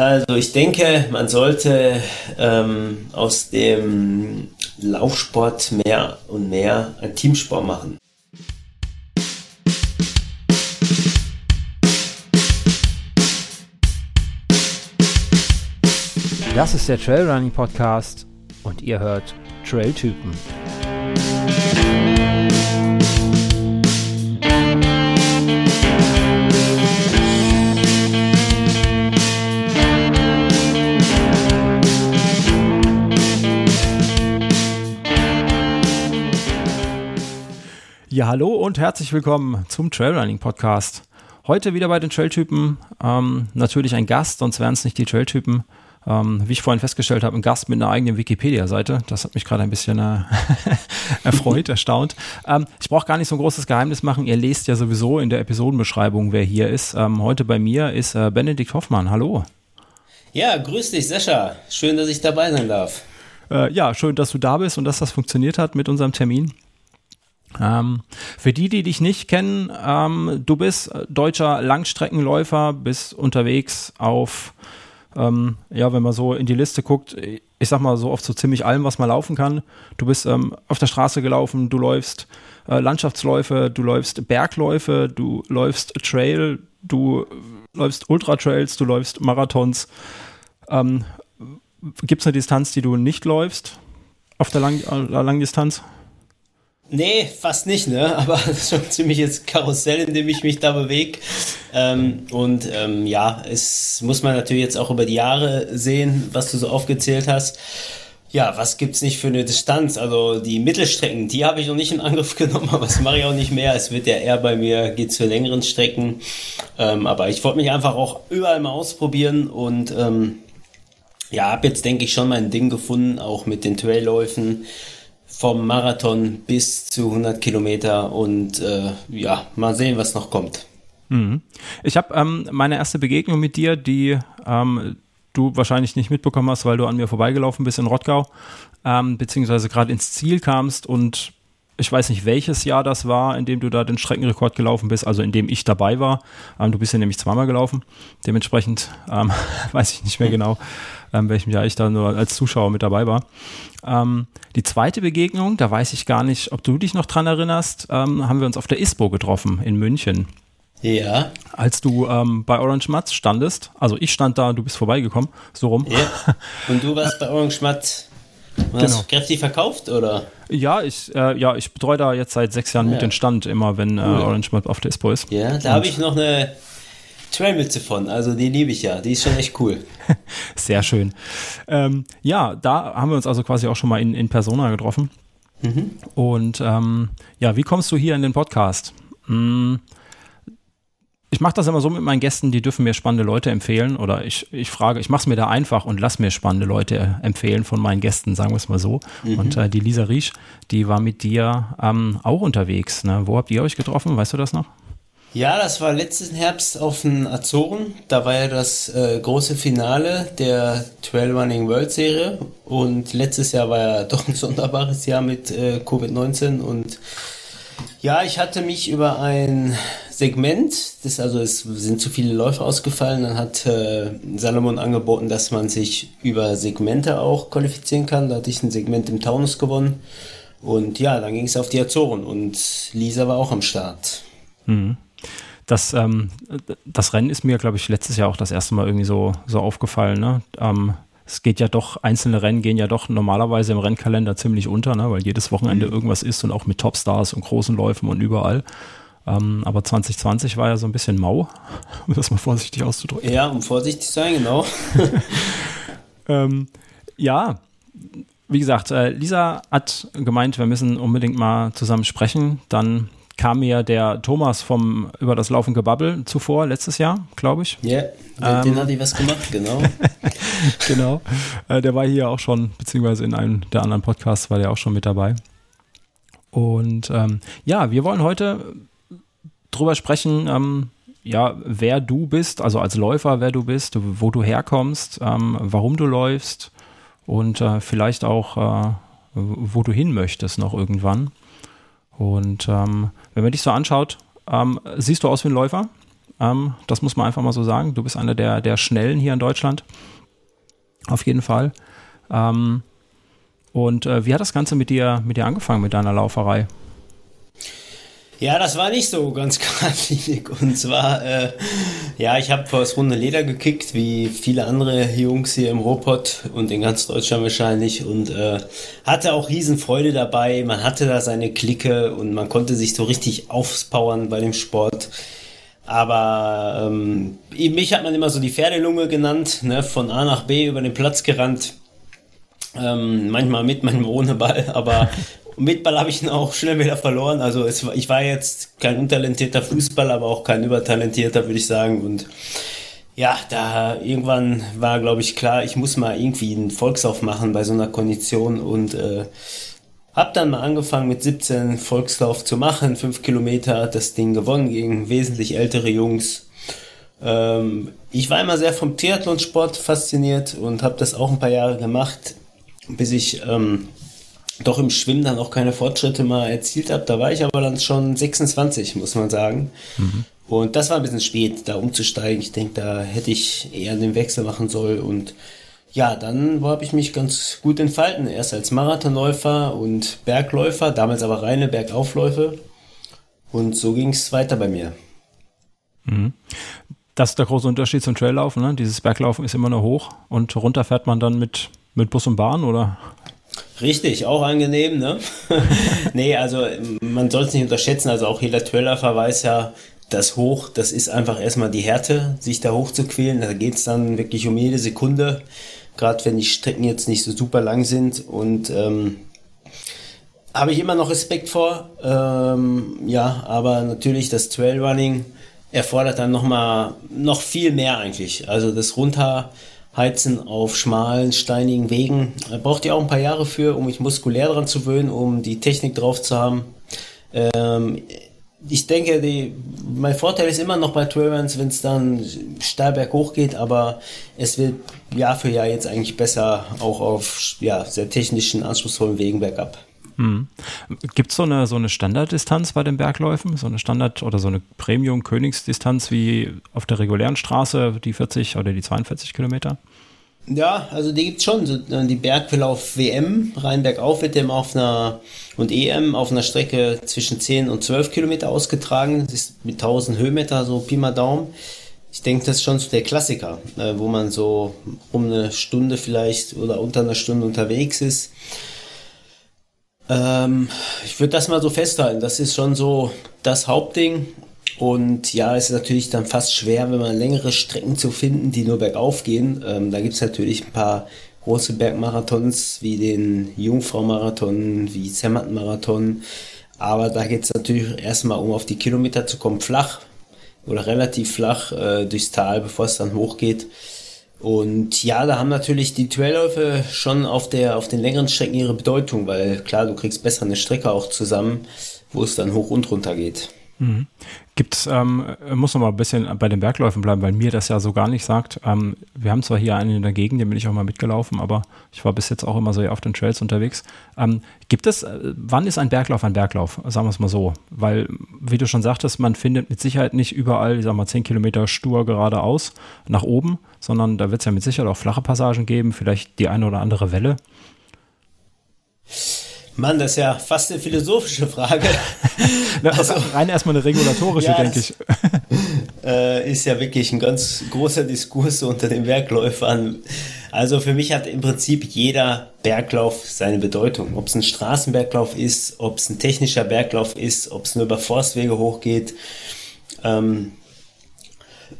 Also ich denke, man sollte ähm, aus dem Laufsport mehr und mehr ein Teamsport machen. Das ist der Trailrunning Podcast und ihr hört Trailtypen. Ja, hallo und herzlich willkommen zum Trailrunning Podcast. Heute wieder bei den Trailtypen. Ähm, natürlich ein Gast, sonst wären es nicht die Trailtypen. Ähm, wie ich vorhin festgestellt habe, ein Gast mit einer eigenen Wikipedia-Seite. Das hat mich gerade ein bisschen äh, erfreut, erstaunt. Ähm, ich brauche gar nicht so ein großes Geheimnis machen. Ihr lest ja sowieso in der Episodenbeschreibung, wer hier ist. Ähm, heute bei mir ist äh, Benedikt Hoffmann. Hallo. Ja, grüß dich, Sascha. Schön, dass ich dabei sein darf. Äh, ja, schön, dass du da bist und dass das funktioniert hat mit unserem Termin. Ähm, für die, die dich nicht kennen, ähm, du bist deutscher Langstreckenläufer, bist unterwegs auf, ähm, ja, wenn man so in die Liste guckt, ich sag mal so oft so ziemlich allem, was man laufen kann. Du bist ähm, auf der Straße gelaufen, du läufst äh, Landschaftsläufe, du läufst Bergläufe, du läufst Trail, du läufst Ultratrails, du läufst Marathons. Ähm, Gibt es eine Distanz, die du nicht läufst auf der Lang äh, Langdistanz? Nee, fast nicht, ne? Aber das ist schon ziemlich jetzt Karussell, in dem ich mich da bewege. Ähm, und ähm, ja, es muss man natürlich jetzt auch über die Jahre sehen, was du so aufgezählt hast. Ja, was gibt's nicht für eine Distanz? Also die Mittelstrecken, die habe ich noch nicht in Angriff genommen, aber das mache ich auch nicht mehr. Es wird ja eher bei mir, geht zu längeren Strecken. Ähm, aber ich wollte mich einfach auch überall mal ausprobieren und ähm, ja, habe jetzt, denke ich, schon mein Ding gefunden, auch mit den Trailläufen vom Marathon bis zu 100 Kilometer und äh, ja, mal sehen, was noch kommt. Mhm. Ich habe ähm, meine erste Begegnung mit dir, die ähm, du wahrscheinlich nicht mitbekommen hast, weil du an mir vorbeigelaufen bist in Rottgau, ähm, beziehungsweise gerade ins Ziel kamst und ich weiß nicht, welches Jahr das war, in dem du da den Streckenrekord gelaufen bist, also in dem ich dabei war. Ähm, du bist ja nämlich zweimal gelaufen. Dementsprechend ähm, weiß ich nicht mehr genau, ähm, welchem Jahr ich da nur als Zuschauer mit dabei war. Ähm, die zweite Begegnung, da weiß ich gar nicht, ob du dich noch dran erinnerst, ähm, haben wir uns auf der ISPO getroffen in München. Ja. Als du ähm, bei Orange Mats standest, also ich stand da, du bist vorbeigekommen, so rum. Ja. Und du warst bei Orange Mats Hast genau. du kräftig verkauft oder? Ja, ich, äh, ja, ich betreue da jetzt seit sechs Jahren ja. mit den Stand immer, wenn äh, Orange Map auf der ISPO ist. Ja, da habe ich noch eine Trailmütze von, also die liebe ich ja, die ist schon echt cool. Sehr schön. Ähm, ja, da haben wir uns also quasi auch schon mal in, in Persona getroffen. Mhm. Und ähm, ja, wie kommst du hier in den Podcast? Hm, ich mache das immer so mit meinen Gästen, die dürfen mir spannende Leute empfehlen oder ich, ich frage, ich mache es mir da einfach und lass mir spannende Leute empfehlen von meinen Gästen, sagen wir es mal so. Mhm. Und äh, die Lisa Riesch, die war mit dir ähm, auch unterwegs. Ne? Wo habt ihr euch getroffen? Weißt du das noch? Ja, das war letzten Herbst auf den Azoren. Da war ja das äh, große Finale der Trail Running World Serie. Und letztes Jahr war ja doch ein sonderbares Jahr mit äh, Covid-19 und ja, ich hatte mich über ein Segment, das also es sind zu viele Läufe ausgefallen, dann hat äh, Salomon angeboten, dass man sich über Segmente auch qualifizieren kann. Da hatte ich ein Segment im Taunus gewonnen. Und ja, dann ging es auf die Azoren und Lisa war auch am Start. Mhm. Das, ähm, das Rennen ist mir, glaube ich, letztes Jahr auch das erste Mal irgendwie so, so aufgefallen. Ne? Ähm, es geht ja doch, einzelne Rennen gehen ja doch normalerweise im Rennkalender ziemlich unter, ne, weil jedes Wochenende mhm. irgendwas ist und auch mit Topstars und großen Läufen und überall. Ähm, aber 2020 war ja so ein bisschen mau, um das mal vorsichtig auszudrücken. Ja, um vorsichtig zu sein, genau. ähm, ja, wie gesagt, äh, Lisa hat gemeint, wir müssen unbedingt mal zusammen sprechen. Dann kam mir der Thomas vom über das Laufen Gebabbel zuvor, letztes Jahr, glaube ich. Ja, yeah, den ähm, hatte ich was gemacht, genau. genau. Äh, der war hier auch schon, beziehungsweise in einem der anderen Podcasts war der auch schon mit dabei. Und ähm, ja, wir wollen heute drüber sprechen, ähm, ja, wer du bist, also als Läufer, wer du bist, wo du herkommst, ähm, warum du läufst und äh, vielleicht auch, äh, wo du hin möchtest noch irgendwann. Und ähm, wenn man dich so anschaut, ähm, siehst du aus wie ein Läufer? Ähm, das muss man einfach mal so sagen. Du bist einer der, der Schnellen hier in Deutschland. Auf jeden Fall. Ähm, und äh, wie hat das Ganze mit dir, mit dir angefangen, mit deiner Lauferei? Ja, das war nicht so ganz geradlinig. Und zwar, äh, ja, ich habe vor das runde Leder gekickt, wie viele andere Jungs hier im Ruhrpott und in ganz Deutschland wahrscheinlich. Und äh, hatte auch Riesenfreude dabei. Man hatte da seine Clique und man konnte sich so richtig aufpowern bei dem Sport. Aber ähm, mich hat man immer so die Pferdelunge genannt, ne? von A nach B über den Platz gerannt. Ähm, manchmal mit, manchmal ohne Ball, aber mit Ball habe ich ihn auch schnell wieder verloren. Also es, ich war jetzt kein untalentierter Fußballer, aber auch kein übertalentierter, würde ich sagen. Und ja, da irgendwann war, glaube ich, klar, ich muss mal irgendwie einen Volkslauf machen bei so einer Kondition und äh, hab dann mal angefangen mit 17 Volkslauf zu machen, fünf Kilometer, das Ding gewonnen gegen wesentlich ältere Jungs. Ähm, ich war immer sehr vom Triathlonsport fasziniert und habe das auch ein paar Jahre gemacht, bis ich ähm, doch im Schwimmen dann auch keine Fortschritte mal erzielt habe. Da war ich aber dann schon 26, muss man sagen. Mhm. Und das war ein bisschen spät, da umzusteigen. Ich denke, da hätte ich eher den Wechsel machen sollen. Und ja, dann habe ich mich ganz gut entfalten. Erst als Marathonläufer und Bergläufer, damals aber reine Bergaufläufe. Und so ging es weiter bei mir. Mhm. Das ist der große Unterschied zum Traillaufen. Ne? Dieses Berglaufen ist immer nur hoch und runter fährt man dann mit, mit Bus und Bahn, oder? Richtig, auch angenehm, ne? nee, also man soll es nicht unterschätzen, also auch jeder Trailläufer weiß ja, das Hoch, das ist einfach erstmal die Härte, sich da hoch zu quälen. Da geht es dann wirklich um jede Sekunde, gerade wenn die Strecken jetzt nicht so super lang sind. Und ähm, habe ich immer noch Respekt vor. Ähm, ja, aber natürlich das Trailrunning erfordert dann nochmal noch viel mehr eigentlich. Also das runter Heizen auf schmalen, steinigen Wegen. Da braucht ihr auch ein paar Jahre für, um mich muskulär daran zu gewöhnen, um die Technik drauf zu haben. Ähm, ich denke, die, mein Vorteil ist immer noch bei Trailruns, wenn es dann steil berghoch geht, aber es wird Jahr für Jahr jetzt eigentlich besser, auch auf ja, sehr technischen, anspruchsvollen Wegen bergab. Hm. Gibt es so eine, so eine Standarddistanz bei den Bergläufen? So eine Standard- oder so eine Premium-Königsdistanz wie auf der regulären Straße, die 40 oder die 42 Kilometer? Ja, also die gibt es schon. Äh, die Bergverlauf WM, rein bergauf wird dem auf einer und EM auf einer Strecke zwischen 10 und 12 Kilometer ausgetragen. Das ist mit 1000 Höhenmeter, so Pi mal Daumen. Ich denke, das ist schon so der Klassiker, äh, wo man so um eine Stunde vielleicht oder unter einer Stunde unterwegs ist. Ähm, ich würde das mal so festhalten. Das ist schon so das Hauptding. Und ja, es ist natürlich dann fast schwer, wenn man längere Strecken zu finden, die nur bergauf gehen. Ähm, da gibt es natürlich ein paar große Bergmarathons wie den Jungfrau-Marathon, wie Zermatten-Marathon. Aber da geht es natürlich erstmal, um auf die Kilometer zu kommen, flach oder relativ flach äh, durchs Tal, bevor es dann hochgeht. Und ja, da haben natürlich die Trailläufe schon auf der, auf den längeren Strecken ihre Bedeutung, weil klar, du kriegst besser eine Strecke auch zusammen, wo es dann hoch und runter geht. Gibt ähm, muss noch mal ein bisschen bei den Bergläufen bleiben, weil mir das ja so gar nicht sagt. Ähm, wir haben zwar hier einen in der Gegend, den bin ich auch mal mitgelaufen, aber ich war bis jetzt auch immer so auf den Trails unterwegs. Ähm, gibt es, äh, wann ist ein Berglauf ein Berglauf? Sagen wir es mal so. Weil, wie du schon sagtest, man findet mit Sicherheit nicht überall, ich sag mal, 10 Kilometer stur geradeaus nach oben, sondern da wird es ja mit Sicherheit auch flache Passagen geben, vielleicht die eine oder andere Welle. Mann, das ist ja fast eine philosophische Frage. also, rein erstmal eine regulatorische, ja, denke ich. Äh, ist ja wirklich ein ganz großer Diskurs unter den Bergläufern. Also für mich hat im Prinzip jeder Berglauf seine Bedeutung. Ob es ein Straßenberglauf ist, ob es ein technischer Berglauf ist, ob es nur über Forstwege hochgeht. Ähm,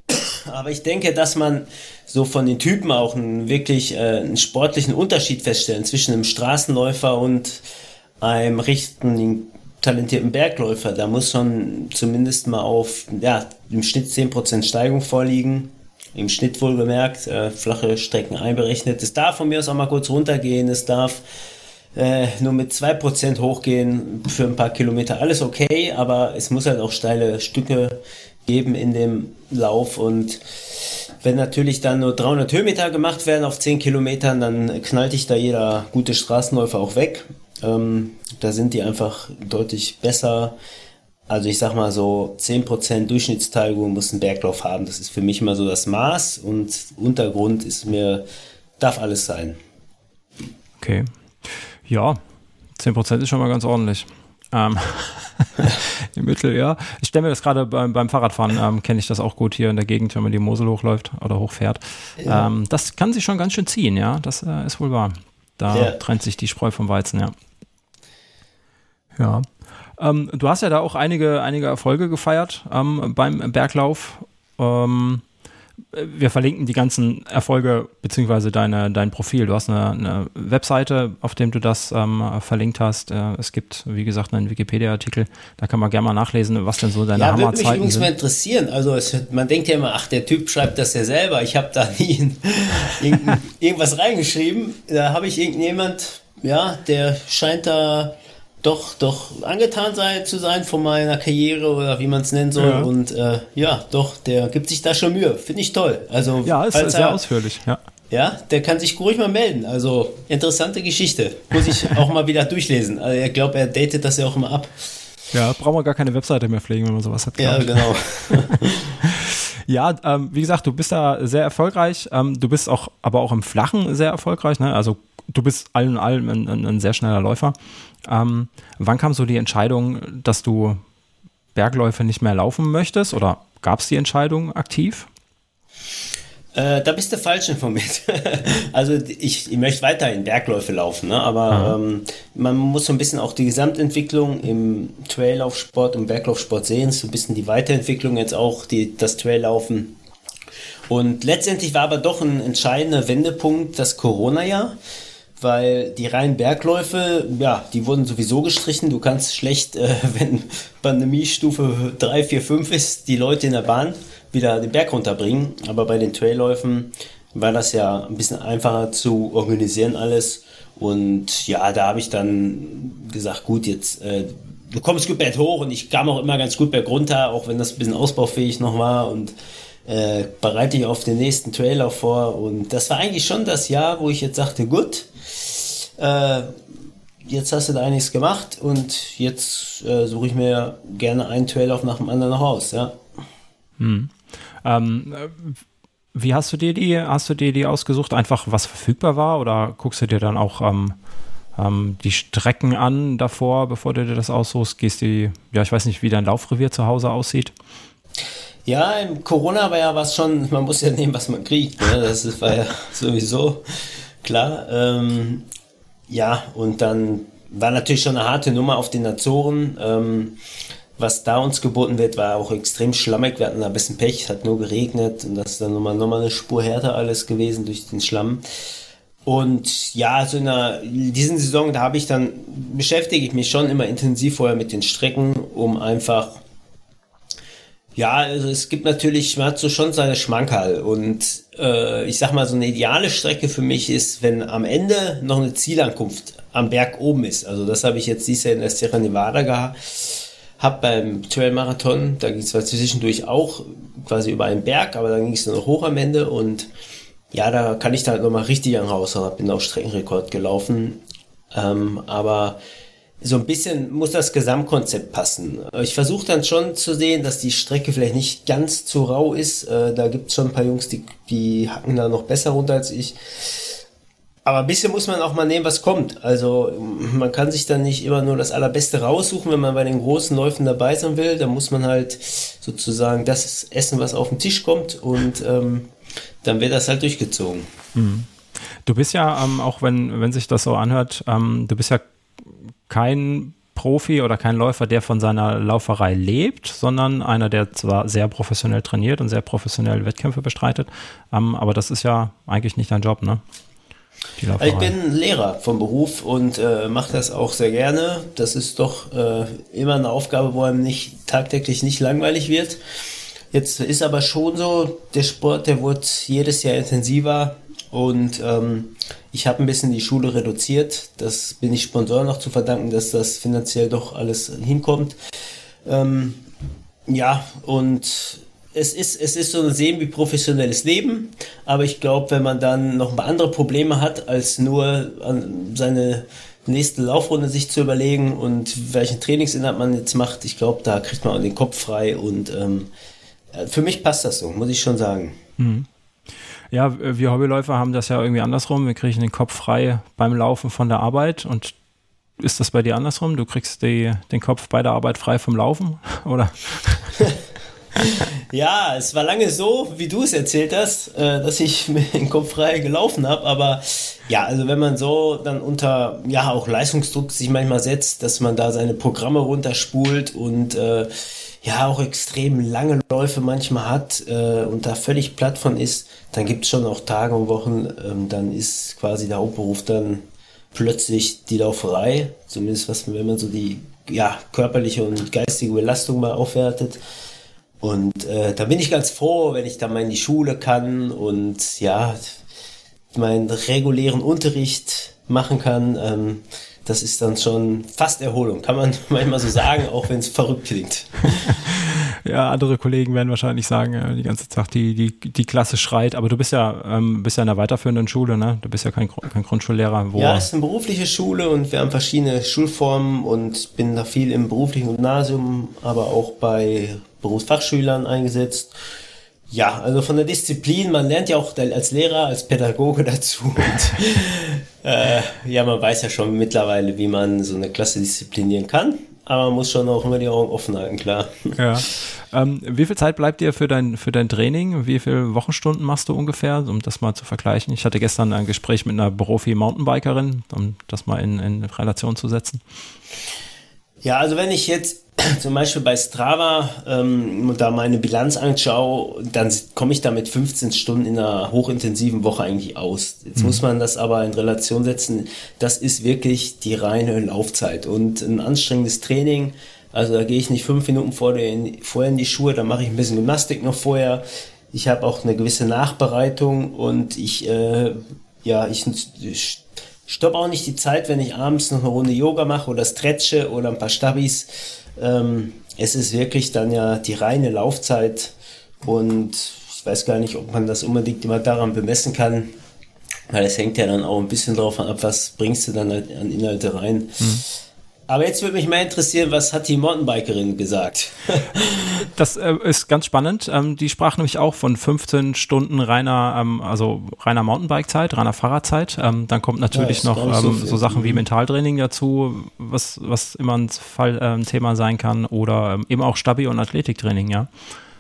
aber ich denke, dass man so von den Typen auch einen wirklich äh, einen sportlichen Unterschied feststellen zwischen einem Straßenläufer und einem richtigen talentierten Bergläufer. Da muss schon zumindest mal auf ja, im Schnitt 10% Steigung vorliegen. Im Schnitt wohlgemerkt, äh, flache Strecken einberechnet. Es darf von mir aus auch mal kurz runtergehen. Es darf äh, nur mit 2% hochgehen für ein paar Kilometer. Alles okay, aber es muss halt auch steile Stücke geben in dem Lauf und wenn natürlich dann nur 300 Höhenmeter gemacht werden auf 10 Kilometern, dann knallt dich da jeder gute Straßenläufer auch weg. Ähm, da sind die einfach deutlich besser Also ich sag mal so 10% Durchschnittsteilung muss ein Berglauf haben. Das ist für mich immer so das Maß und Untergrund ist mir, darf alles sein. Okay. Ja, 10% ist schon mal ganz ordentlich. Ähm, Im Mittel, ja. Ich stelle mir das gerade beim, beim Fahrradfahren, ähm, kenne ich das auch gut hier in der Gegend, wenn man die Mosel hochläuft oder hochfährt. Ja. Ähm, das kann sich schon ganz schön ziehen, ja. Das äh, ist wohl wahr. Da ja. trennt sich die Spreu vom Weizen, ja. Ja. Ähm, du hast ja da auch einige, einige Erfolge gefeiert ähm, beim Berglauf. Ähm, wir verlinken die ganzen Erfolge beziehungsweise deine, dein Profil. Du hast eine, eine Webseite, auf dem du das ähm, verlinkt hast. Äh, es gibt, wie gesagt, einen Wikipedia-Artikel. Da kann man gerne mal nachlesen, was denn so deine ja, Hammerzeiten sind. Ja, würde mich übrigens mal interessieren. Also es, man denkt ja immer, ach, der Typ schreibt das ja selber. Ich habe da nie irgendwas reingeschrieben. Da habe ich irgendjemand, ja, der scheint da doch, doch angetan sei, zu sein von meiner Karriere oder wie man es nennen soll. Ja. Und äh, ja, doch, der gibt sich da schon Mühe. Finde ich toll. Also, ja, ist sehr er, ausführlich, ja. Ja, der kann sich ruhig mal melden. Also interessante Geschichte. Muss ich auch mal wieder durchlesen. Also, ich glaube, er datet das ja auch immer ab. Ja, braucht man gar keine Webseite mehr pflegen, wenn man sowas hat. Ja, genau. ja, ähm, wie gesagt, du bist da sehr erfolgreich. Ähm, du bist auch, aber auch im Flachen sehr erfolgreich. Ne? Also du bist allen in allem ein, ein, ein sehr schneller Läufer. Ähm, wann kam so die Entscheidung, dass du Bergläufe nicht mehr laufen möchtest? Oder gab es die Entscheidung aktiv? Äh, da bist du falsch informiert. also ich, ich möchte weiterhin Bergläufe laufen, ne? aber ähm, man muss so ein bisschen auch die Gesamtentwicklung im Traillaufsport und Berglaufsport sehen, so ein bisschen die Weiterentwicklung jetzt auch, die, das Traillaufen. Und letztendlich war aber doch ein entscheidender Wendepunkt das Corona-Jahr weil die reinen Bergläufe, ja, die wurden sowieso gestrichen. Du kannst schlecht, äh, wenn Pandemiestufe 3, 4, 5 ist, die Leute in der Bahn wieder den Berg runterbringen. Aber bei den Trailläufen war das ja ein bisschen einfacher zu organisieren alles. Und ja, da habe ich dann gesagt, gut, jetzt äh, du kommst gut berg hoch und ich kam auch immer ganz gut berg runter, auch wenn das ein bisschen ausbaufähig noch war und äh, bereite ich auf den nächsten Trailer vor. Und das war eigentlich schon das Jahr, wo ich jetzt sagte, gut, äh, jetzt hast du da einiges gemacht und jetzt äh, suche ich mir gerne einen Traillauf nach dem anderen noch aus, ja. Hm. Ähm, wie hast du dir die, hast du dir die ausgesucht? Einfach was verfügbar war oder guckst du dir dann auch ähm, ähm, die Strecken an davor, bevor du dir das aussuchst? Gehst du, ja, ich weiß nicht, wie dein Laufrevier zu Hause aussieht. Ja, im Corona war ja was schon, man muss ja nehmen, was man kriegt. Ne? Das war ja sowieso klar. Ähm, ja, und dann war natürlich schon eine harte Nummer auf den Azoren. Ähm, was da uns geboten wird, war auch extrem schlammig. Wir hatten da ein bisschen Pech, hat nur geregnet und das ist dann nochmal, nochmal eine Spur härter alles gewesen durch den Schlamm. Und ja, so in der, diesen Saison, da habe ich dann, beschäftige ich mich schon immer intensiv vorher mit den Strecken, um einfach ja, also es gibt natürlich, man hat so schon seine Schmankerl und äh, ich sag mal, so eine ideale Strecke für mich ist, wenn am Ende noch eine Zielankunft am Berg oben ist. Also das habe ich jetzt dieses Jahr in der Sierra Nevada gehabt, hab beim Trail Marathon, da ging es zwar zwischendurch auch quasi über einen Berg, aber dann ging es noch hoch am Ende und ja, da kann ich da halt nochmal richtig an raus, bin auch Streckenrekord gelaufen. Ähm, aber so ein bisschen muss das Gesamtkonzept passen. Ich versuche dann schon zu sehen, dass die Strecke vielleicht nicht ganz zu rau ist. Äh, da gibt es schon ein paar Jungs, die, die hacken da noch besser runter als ich. Aber ein bisschen muss man auch mal nehmen, was kommt. Also man kann sich dann nicht immer nur das Allerbeste raussuchen, wenn man bei den großen Läufen dabei sein will. Da muss man halt sozusagen das essen, was auf den Tisch kommt und ähm, dann wird das halt durchgezogen. Mhm. Du bist ja, ähm, auch wenn, wenn sich das so anhört, ähm, du bist ja kein Profi oder kein Läufer, der von seiner Lauferei lebt, sondern einer, der zwar sehr professionell trainiert und sehr professionell Wettkämpfe bestreitet, ähm, aber das ist ja eigentlich nicht dein Job, ne? Ich bin Lehrer vom Beruf und äh, mache das auch sehr gerne. Das ist doch äh, immer eine Aufgabe, wo einem nicht tagtäglich nicht langweilig wird. Jetzt ist aber schon so, der Sport, der wird jedes Jahr intensiver. Und ähm, ich habe ein bisschen die Schule reduziert. Das bin ich Sponsor noch zu verdanken, dass das finanziell doch alles hinkommt. Ähm, ja, und es ist, es ist so ein semi-professionelles Leben, aber ich glaube, wenn man dann noch ein paar andere Probleme hat, als nur seine nächste Laufrunde sich zu überlegen und welchen Trainingsinhalt man jetzt macht. Ich glaube, da kriegt man auch den Kopf frei und ähm, äh, für mich passt das so, muss ich schon sagen. Mhm. Ja, wir Hobbyläufer haben das ja irgendwie andersrum. Wir kriegen den Kopf frei beim Laufen von der Arbeit und ist das bei dir andersrum? Du kriegst die, den Kopf bei der Arbeit frei vom Laufen, oder? ja, es war lange so, wie du es erzählt hast, äh, dass ich dem Kopf frei gelaufen habe. Aber ja, also wenn man so dann unter ja auch Leistungsdruck sich manchmal setzt, dass man da seine Programme runterspult und äh, ja auch extrem lange Läufe manchmal hat äh, und da völlig platt von ist, dann gibt es schon auch Tage und Wochen, ähm, dann ist quasi der Hauptberuf dann plötzlich die Lauferei, zumindest was, wenn man so die ja, körperliche und geistige Belastung mal aufwertet. Und äh, da bin ich ganz froh, wenn ich dann mal in die Schule kann und ja, meinen regulären Unterricht machen kann. Ähm, das ist dann schon fast Erholung, kann man manchmal so sagen, auch wenn es verrückt klingt. ja, andere Kollegen werden wahrscheinlich sagen, äh, die ganze Zeit, die, die, die Klasse schreit, aber du bist ja, ähm, bist ja in einer weiterführenden Schule, ne? Du bist ja kein, kein Grundschullehrer. Wo ja, es ist eine berufliche Schule und wir haben verschiedene Schulformen und bin da viel im beruflichen Gymnasium, aber auch bei Berufsfachschülern eingesetzt. Ja, also von der Disziplin, man lernt ja auch als Lehrer, als Pädagoge dazu. Und, äh, ja, man weiß ja schon mittlerweile, wie man so eine Klasse disziplinieren kann. Aber man muss schon auch immer die Augen offen halten, klar. Ja. Ähm, wie viel Zeit bleibt dir für dein, für dein Training? Wie viele Wochenstunden machst du ungefähr, um das mal zu vergleichen? Ich hatte gestern ein Gespräch mit einer Profi-Mountainbikerin, um das mal in, in Relation zu setzen. Ja, also wenn ich jetzt zum Beispiel bei Strava ähm, da meine Bilanz anschaue, dann komme ich da mit 15 Stunden in einer hochintensiven Woche eigentlich aus. Jetzt mhm. muss man das aber in Relation setzen. Das ist wirklich die reine Laufzeit und ein anstrengendes Training. Also da gehe ich nicht fünf Minuten vor den, vorher in die Schuhe, da mache ich ein bisschen Gymnastik noch vorher. Ich habe auch eine gewisse Nachbereitung und ich, äh, ja, ich, ich stoppe auch nicht die Zeit, wenn ich abends noch eine Runde Yoga mache oder stretche oder ein paar Stabis ähm, es ist wirklich dann ja die reine Laufzeit und ich weiß gar nicht, ob man das unbedingt immer daran bemessen kann, weil es hängt ja dann auch ein bisschen drauf ab, was bringst du dann halt an Inhalte rein. Mhm. Aber jetzt würde mich mal interessieren, was hat die Mountainbikerin gesagt? das äh, ist ganz spannend. Ähm, die sprach nämlich auch von 15 Stunden reiner, ähm, also reiner Mountainbike-Zeit, reiner Fahrradzeit. Ähm, dann kommt natürlich ja, noch so, ähm, so, Sachen wie Mentaltraining dazu, was, was immer ein, Fall, äh, ein Thema sein kann. Oder ähm, eben auch Stabi- und Athletiktraining, ja.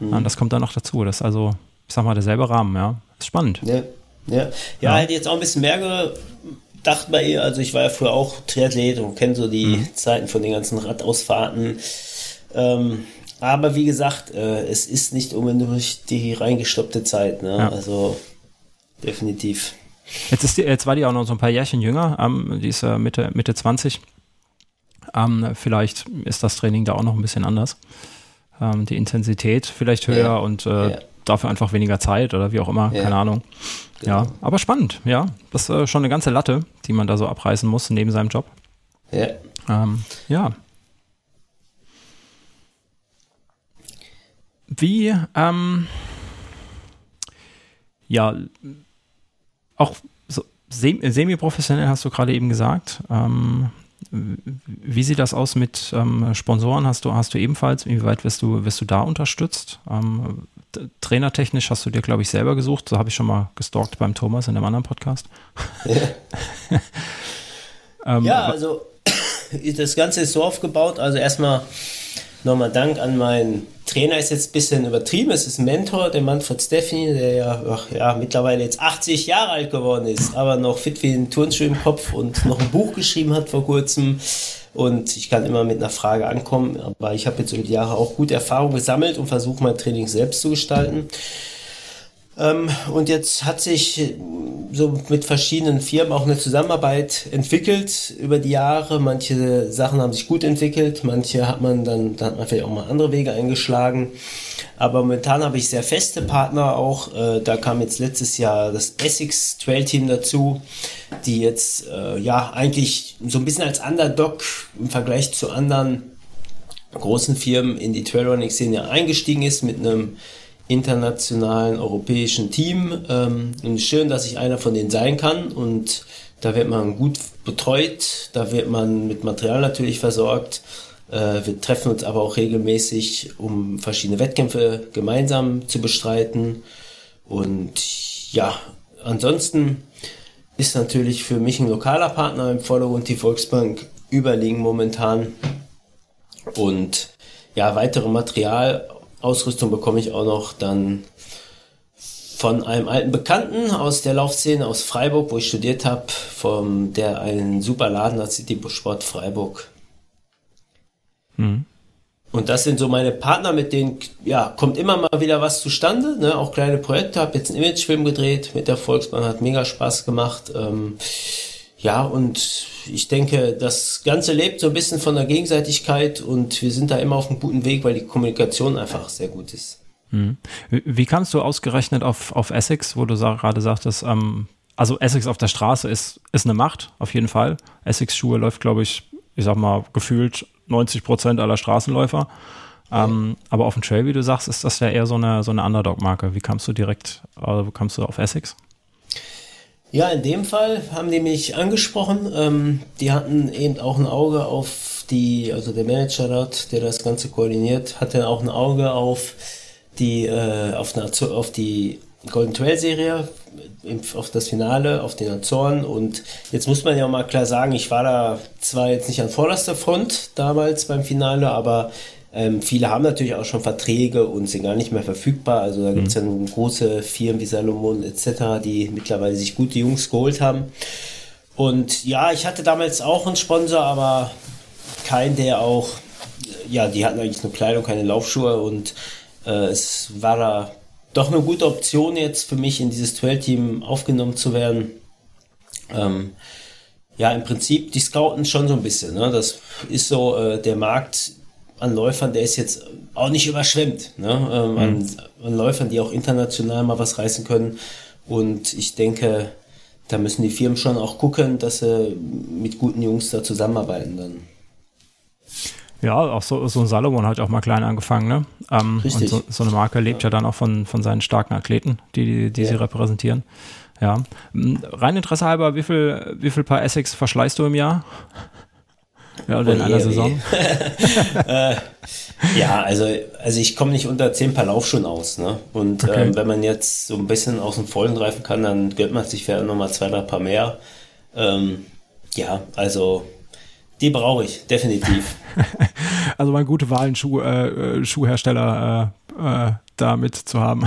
Mhm. das kommt dann noch dazu. Das ist also, ich sag mal, derselbe Rahmen, ja. Ist spannend. Ja, ja. ja, ja. hätte jetzt auch ein bisschen mehr dachte bei ihr, also ich war ja früher auch Triathlet und kenne so die mhm. Zeiten von den ganzen Radausfahrten. Ähm, aber wie gesagt, äh, es ist nicht unbedingt die reingestoppte Zeit. Ne? Ja. Also definitiv. Jetzt, ist die, jetzt war die auch noch so ein paar Jährchen jünger, ähm, die ist äh, Mitte, Mitte 20. Ähm, vielleicht ist das Training da auch noch ein bisschen anders. Ähm, die Intensität vielleicht höher ja. und äh, ja. Dafür einfach weniger Zeit oder wie auch immer, keine Ahnung. Ja, aber spannend, ja. Das ist äh, schon eine ganze Latte, die man da so abreißen muss neben seinem Job. Ja. Ähm, ja. Wie, ähm, ja, auch so semi-professionell hast du gerade eben gesagt. Ähm, wie sieht das aus mit ähm, Sponsoren? Hast du, hast du ebenfalls, inwieweit wirst du, wirst du da unterstützt? Ähm, trainertechnisch hast du dir, glaube ich, selber gesucht. So habe ich schon mal gestalkt beim Thomas in einem anderen Podcast. Ja, ähm, ja also das Ganze ist so aufgebaut. Also erstmal nochmal Dank an meinen Trainer, ist jetzt ein bisschen übertrieben. Es ist ein Mentor, der Manfred Steffni, der ja, ach, ja mittlerweile jetzt 80 Jahre alt geworden ist, aber noch fit wie ein Turnschuh im Kopf und noch ein Buch geschrieben hat vor kurzem und ich kann immer mit einer Frage ankommen, aber ich habe jetzt über die Jahre auch gute Erfahrungen gesammelt und versuche mein Training selbst zu gestalten. Ähm, und jetzt hat sich so mit verschiedenen Firmen auch eine Zusammenarbeit entwickelt über die Jahre. Manche Sachen haben sich gut entwickelt, manche hat man dann, dann hat man vielleicht auch mal andere Wege eingeschlagen. Aber momentan habe ich sehr feste Partner auch. Äh, da kam jetzt letztes Jahr das Essex Trail Team dazu, die jetzt äh, ja eigentlich so ein bisschen als Underdog im Vergleich zu anderen großen Firmen in die Trailrunning-Szene eingestiegen ist mit einem internationalen europäischen Team. Ähm, und schön, dass ich einer von denen sein kann. Und da wird man gut betreut, da wird man mit Material natürlich versorgt. Äh, wir treffen uns aber auch regelmäßig, um verschiedene Wettkämpfe gemeinsam zu bestreiten. Und ja, ansonsten ist natürlich für mich ein lokaler Partner im Vordergrund die Volksbank überlegen momentan. Und ja, weitere Materialausrüstung bekomme ich auch noch dann von einem alten Bekannten aus der Laufszene aus Freiburg, wo ich studiert habe, vom der einen super Laden hat, City Sport Freiburg. Mhm. Und das sind so meine Partner, mit denen ja kommt immer mal wieder was zustande, ne? auch kleine Projekte. Habe jetzt einen Imagefilm gedreht mit der Volksbahn, hat mega Spaß gemacht. Ähm, ja, und ich denke, das Ganze lebt so ein bisschen von der Gegenseitigkeit und wir sind da immer auf einem guten Weg, weil die Kommunikation einfach sehr gut ist. Mhm. Wie kamst du ausgerechnet auf, auf Essex, wo du gerade sagtest, ähm, also Essex auf der Straße ist, ist eine Macht, auf jeden Fall. Essex-Schuhe läuft, glaube ich, ich sag mal, gefühlt 90 Prozent aller Straßenläufer. Ähm, aber auf dem Trail, wie du sagst, ist das ja eher so eine, so eine Underdog-Marke. Wie kamst du direkt, also kamst du auf Essex? Ja, in dem Fall haben die mich angesprochen. Ähm, die hatten eben auch ein Auge auf die, also der Manager dort, der das Ganze koordiniert, hatte auch ein Auge auf die, äh, auf, eine, auf die Golden Trail Serie, auf das Finale, auf den Azoren. Und jetzt muss man ja mal klar sagen, ich war da zwar jetzt nicht an vorderster Front damals beim Finale, aber ähm, viele haben natürlich auch schon Verträge und sind gar nicht mehr verfügbar. Also da gibt es mhm. ja nun große Firmen wie Salomon etc., die mittlerweile sich gute Jungs geholt haben. Und ja, ich hatte damals auch einen Sponsor, aber kein, der auch, ja, die hatten eigentlich nur Kleidung, keine Laufschuhe und äh, es war da doch eine gute Option jetzt für mich in dieses 12-Team aufgenommen zu werden. Ähm, ja, im Prinzip, die scouten schon so ein bisschen. Ne? Das ist so, äh, der Markt an Läufern, der ist jetzt auch nicht überschwemmt. Ne? Ähm, mhm. an, an, Läufern, die auch international mal was reißen können. Und ich denke, da müssen die Firmen schon auch gucken, dass sie mit guten Jungs da zusammenarbeiten dann. Ja, auch so, so ein Salomon hat auch mal klein angefangen, ne? Ähm, Richtig. Und so, so, eine Marke lebt ja. ja dann auch von, von seinen starken Athleten, die, die, die ja. sie repräsentieren. Ja. Rein Interesse halber, wie viel, wie viel Paar Essex verschleißt du im Jahr? Ja, oder in einer Saison? äh, ja, also, also ich komme nicht unter 10 Paar Laufschuhen aus. Ne? Und okay. ähm, wenn man jetzt so ein bisschen aus dem Vollen greifen kann, dann gönnt man sich vielleicht nochmal zwei, drei Paar mehr. Ähm, ja, also die brauche ich, definitiv. also meine gute Wahl, einen Schuh, äh, äh Schuhhersteller äh, äh, da mit zu haben.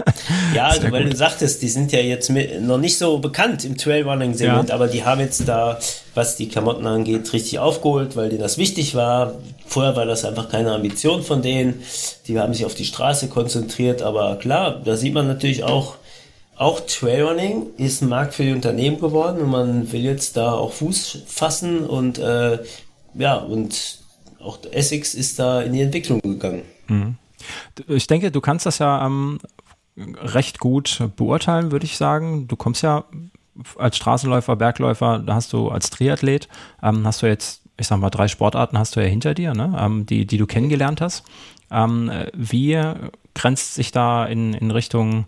ja, also weil gut. du sagtest, die sind ja jetzt mit, noch nicht so bekannt im Trailrunning-Segment, ja. aber die haben jetzt da, was die Klamotten angeht, richtig aufgeholt, weil denen das wichtig war. Vorher war das einfach keine Ambition von denen. Die haben sich auf die Straße konzentriert, aber klar, da sieht man natürlich auch, auch Trailrunning ist ein Markt für die Unternehmen geworden und man will jetzt da auch Fuß fassen und äh, ja, und auch Essex ist da in die Entwicklung gegangen. Mhm. Ich denke, du kannst das ja ähm, recht gut beurteilen, würde ich sagen. Du kommst ja als Straßenläufer, Bergläufer, da hast du als Triathlet, ähm, hast du jetzt, ich sag mal, drei Sportarten hast du ja hinter dir, ne? ähm, die, die du kennengelernt hast. Ähm, wie grenzt sich da in, in Richtung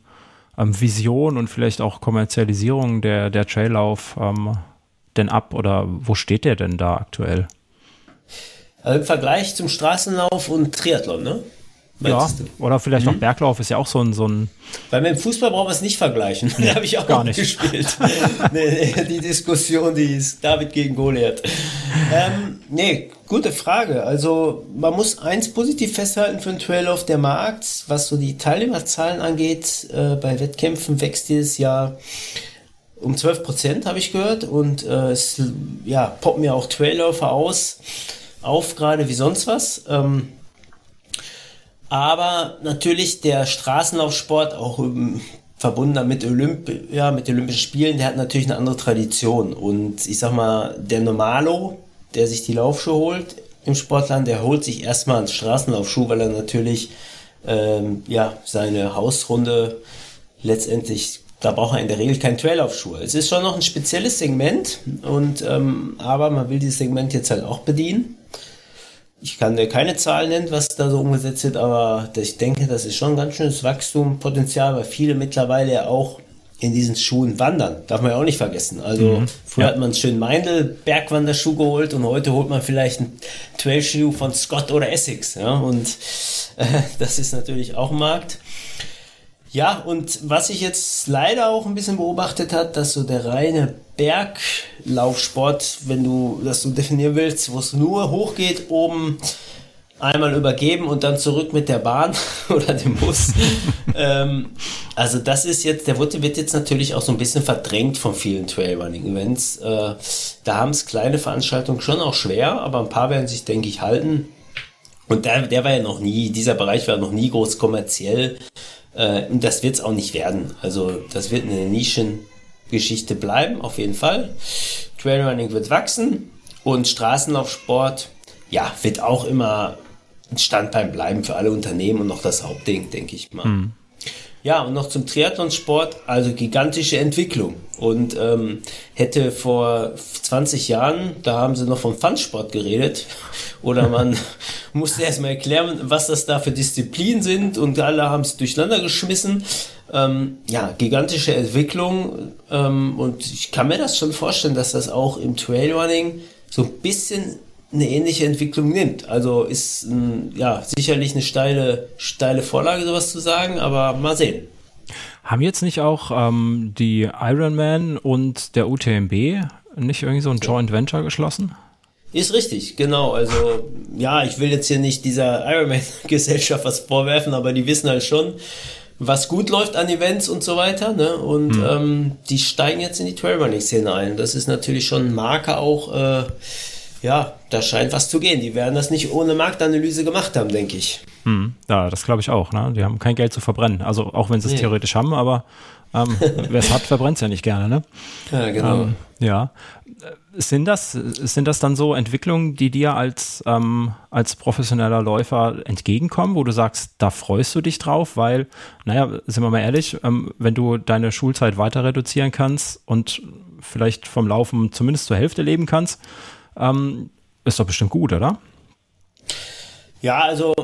ähm, Vision und vielleicht auch Kommerzialisierung der, der Traillauf ähm, denn ab oder wo steht der denn da aktuell? Also Im Vergleich zum Straßenlauf und Triathlon, ne? Ja, oder vielleicht mhm. auch Berglauf ist ja auch so ein, so ein. Weil mit dem Fußball brauchen wir es nicht vergleichen. Nee, da habe ich auch gar nicht gespielt. nee, die Diskussion, die ist David gegen Goliath. Ähm, nee, gute Frage. Also man muss eins positiv festhalten für den Traillauf. Der Markt, was so die Teilnehmerzahlen angeht, äh, bei Wettkämpfen wächst dieses Jahr um 12 Prozent, habe ich gehört. Und äh, es ja, poppen ja auch Trailläufer aus, auf gerade wie sonst was. Ähm, aber natürlich der Straßenlaufsport, auch ähm, verbunden mit, Olymp ja, mit Olympischen Spielen, der hat natürlich eine andere Tradition. Und ich sag mal, der Normalo, der sich die Laufschuhe holt im Sportland, der holt sich erstmal einen Straßenlaufschuh, weil er natürlich ähm, ja, seine Hausrunde letztendlich, da braucht er in der Regel keinen Traillaufschuh. Es ist schon noch ein spezielles Segment, und, ähm, aber man will dieses Segment jetzt halt auch bedienen. Ich kann dir keine Zahlen nennen, was da so umgesetzt wird, aber ich denke, das ist schon ein ganz schönes Wachstumspotenzial, weil viele mittlerweile ja auch in diesen Schuhen wandern. Darf man ja auch nicht vergessen. Also mhm. früher ja. hat man einen schönen Meindl Bergwanderschuh geholt und heute holt man vielleicht einen Trailschuh von Scott oder Essex. Ja? Und äh, das ist natürlich auch ein Markt. Ja, und was ich jetzt leider auch ein bisschen beobachtet hat, dass so der reine Berglaufsport, wenn du das so definieren willst, wo es nur hochgeht, oben einmal übergeben und dann zurück mit der Bahn oder dem Bus. ähm, also das ist jetzt, der wird, wird, jetzt natürlich auch so ein bisschen verdrängt von vielen Trailrunning-Events. Äh, da haben es kleine Veranstaltungen schon auch schwer, aber ein paar werden sich, denke ich, halten. Und der, der war ja noch nie, dieser Bereich war noch nie groß kommerziell. Äh, und das wird es auch nicht werden. Also das wird eine Nischengeschichte bleiben, auf jeden Fall. Trailrunning wird wachsen und Straßenlaufsport, ja, wird auch immer ein Standbein bleiben für alle Unternehmen und noch das Hauptding, denke ich mal. Mhm. Ja, und noch zum Triathlonsport, also gigantische Entwicklung. Und ähm, hätte vor 20 Jahren, da haben sie noch vom Funsport geredet, oder man musste erstmal erklären, was das da für Disziplinen sind und alle haben es durcheinander geschmissen. Ähm, ja, gigantische Entwicklung ähm, und ich kann mir das schon vorstellen, dass das auch im Trailrunning so ein bisschen eine ähnliche Entwicklung nimmt. Also ist ein, ja sicherlich eine steile, steile Vorlage, sowas zu sagen, aber mal sehen. Haben jetzt nicht auch ähm, die Ironman und der UTMB nicht irgendwie so ein Joint Venture geschlossen? Ist richtig, genau. Also ja, ich will jetzt hier nicht dieser Ironman-Gesellschaft was vorwerfen, aber die wissen halt schon, was gut läuft an Events und so weiter. Ne? Und mhm. ähm, die steigen jetzt in die Trailrunning-Szene ein. Das ist natürlich schon ein Marker auch. Äh, ja, da scheint was zu gehen. Die werden das nicht ohne Marktanalyse gemacht haben, denke ich. Hm, ja, das glaube ich auch. Ne? Die haben kein Geld zu verbrennen. Also auch wenn sie es nee. theoretisch haben, aber ähm, wer es hat, verbrennt es ja nicht gerne. Ne? Ja, genau. Ähm, ja. Sind das, sind das dann so Entwicklungen, die dir als, ähm, als professioneller Läufer entgegenkommen, wo du sagst, da freust du dich drauf? Weil, naja, sind wir mal ehrlich, ähm, wenn du deine Schulzeit weiter reduzieren kannst und vielleicht vom Laufen zumindest zur Hälfte leben kannst, ähm, ist doch bestimmt gut, oder? Ja, also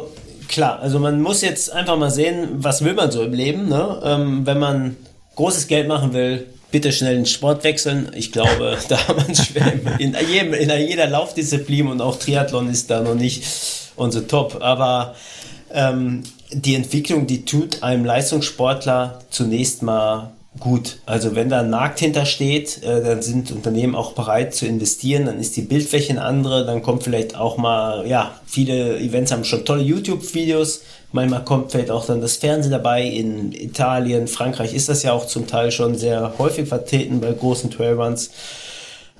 klar, also man muss jetzt einfach mal sehen, was will man so im Leben. Ne? Ähm, wenn man großes Geld machen will, bitte schnell den Sport wechseln. Ich glaube, da hat man schwer in, jedem, in jeder Laufdisziplin und auch Triathlon ist da noch nicht unser Top. Aber ähm, die Entwicklung, die tut einem Leistungssportler zunächst mal gut. Also wenn da ein Markt hintersteht, äh, dann sind Unternehmen auch bereit zu investieren, dann ist die Bildfläche eine andere, dann kommt vielleicht auch mal, ja, viele Events haben schon tolle YouTube-Videos, manchmal kommt vielleicht auch dann das Fernsehen dabei, in Italien, Frankreich ist das ja auch zum Teil schon sehr häufig vertreten bei großen Trailruns.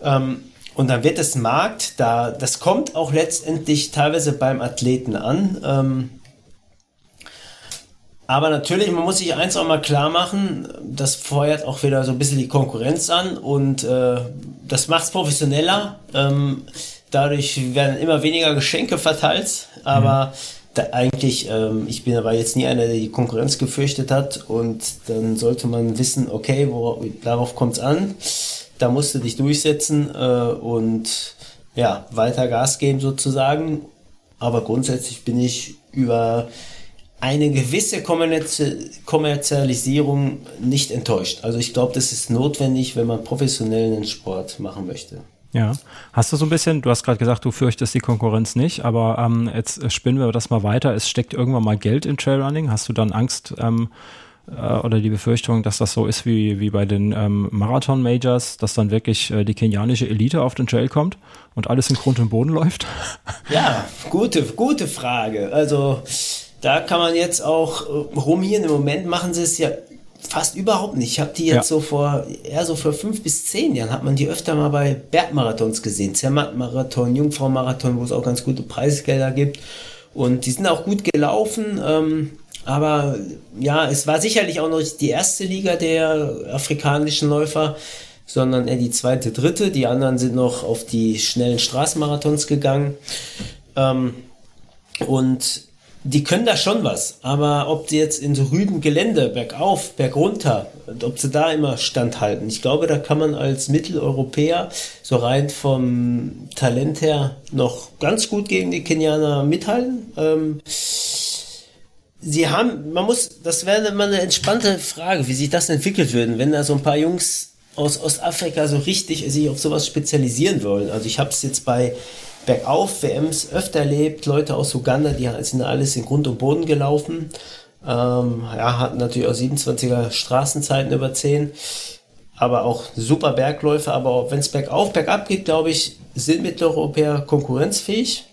Ähm, und dann wird das Markt, da, das kommt auch letztendlich teilweise beim Athleten an. Ähm, aber natürlich, man muss sich eins auch mal klar machen, das feuert auch wieder so ein bisschen die Konkurrenz an und äh, das macht es professioneller. Ähm, dadurch werden immer weniger Geschenke verteilt, aber mhm. da eigentlich, ähm, ich bin aber jetzt nie einer, der die Konkurrenz gefürchtet hat und dann sollte man wissen, okay, wo, darauf kommt es an, da musst du dich durchsetzen äh, und ja, weiter Gas geben sozusagen. Aber grundsätzlich bin ich über eine gewisse Kommerzialisierung nicht enttäuscht. Also ich glaube, das ist notwendig, wenn man professionellen Sport machen möchte. Ja, hast du so ein bisschen, du hast gerade gesagt, du fürchtest die Konkurrenz nicht, aber ähm, jetzt spinnen wir das mal weiter. Es steckt irgendwann mal Geld in Trailrunning. Hast du dann Angst ähm, äh, oder die Befürchtung, dass das so ist wie, wie bei den ähm, Marathon-Majors, dass dann wirklich äh, die kenianische Elite auf den Trail kommt und alles in Grund und Boden läuft? Ja, gute, gute Frage. Also da kann man jetzt auch äh, rumhieren. Im Moment machen sie es ja fast überhaupt nicht. Ich habe die jetzt ja. so vor, eher so vor fünf bis zehn Jahren, hat man die öfter mal bei Bergmarathons gesehen. Zermatt-Marathon, Jungfrau-Marathon, wo es auch ganz gute Preisgelder gibt. Und die sind auch gut gelaufen. Ähm, aber ja, es war sicherlich auch noch nicht die erste Liga der afrikanischen Läufer, sondern eher die zweite, dritte. Die anderen sind noch auf die schnellen Straßenmarathons gegangen. Ähm, und die können da schon was, aber ob die jetzt in so rüden Gelände, bergauf, bergunter, ob sie da immer standhalten, ich glaube, da kann man als Mitteleuropäer so rein vom Talent her noch ganz gut gegen die Kenianer mithalten. Ähm, sie haben, man muss, das wäre mal eine entspannte Frage, wie sich das entwickelt würden, wenn da so ein paar Jungs aus Ostafrika so richtig sich auf sowas spezialisieren wollen. Also ich habe es jetzt bei bergauf WMs öfter erlebt. Leute aus Uganda, die sind alles in Grund und Boden gelaufen. Ähm, ja, hatten natürlich auch 27er Straßenzeiten über 10. Aber auch super Bergläufe. Aber wenn es bergauf, bergab geht, glaube ich, sind Mitteleuropäer konkurrenzfähig.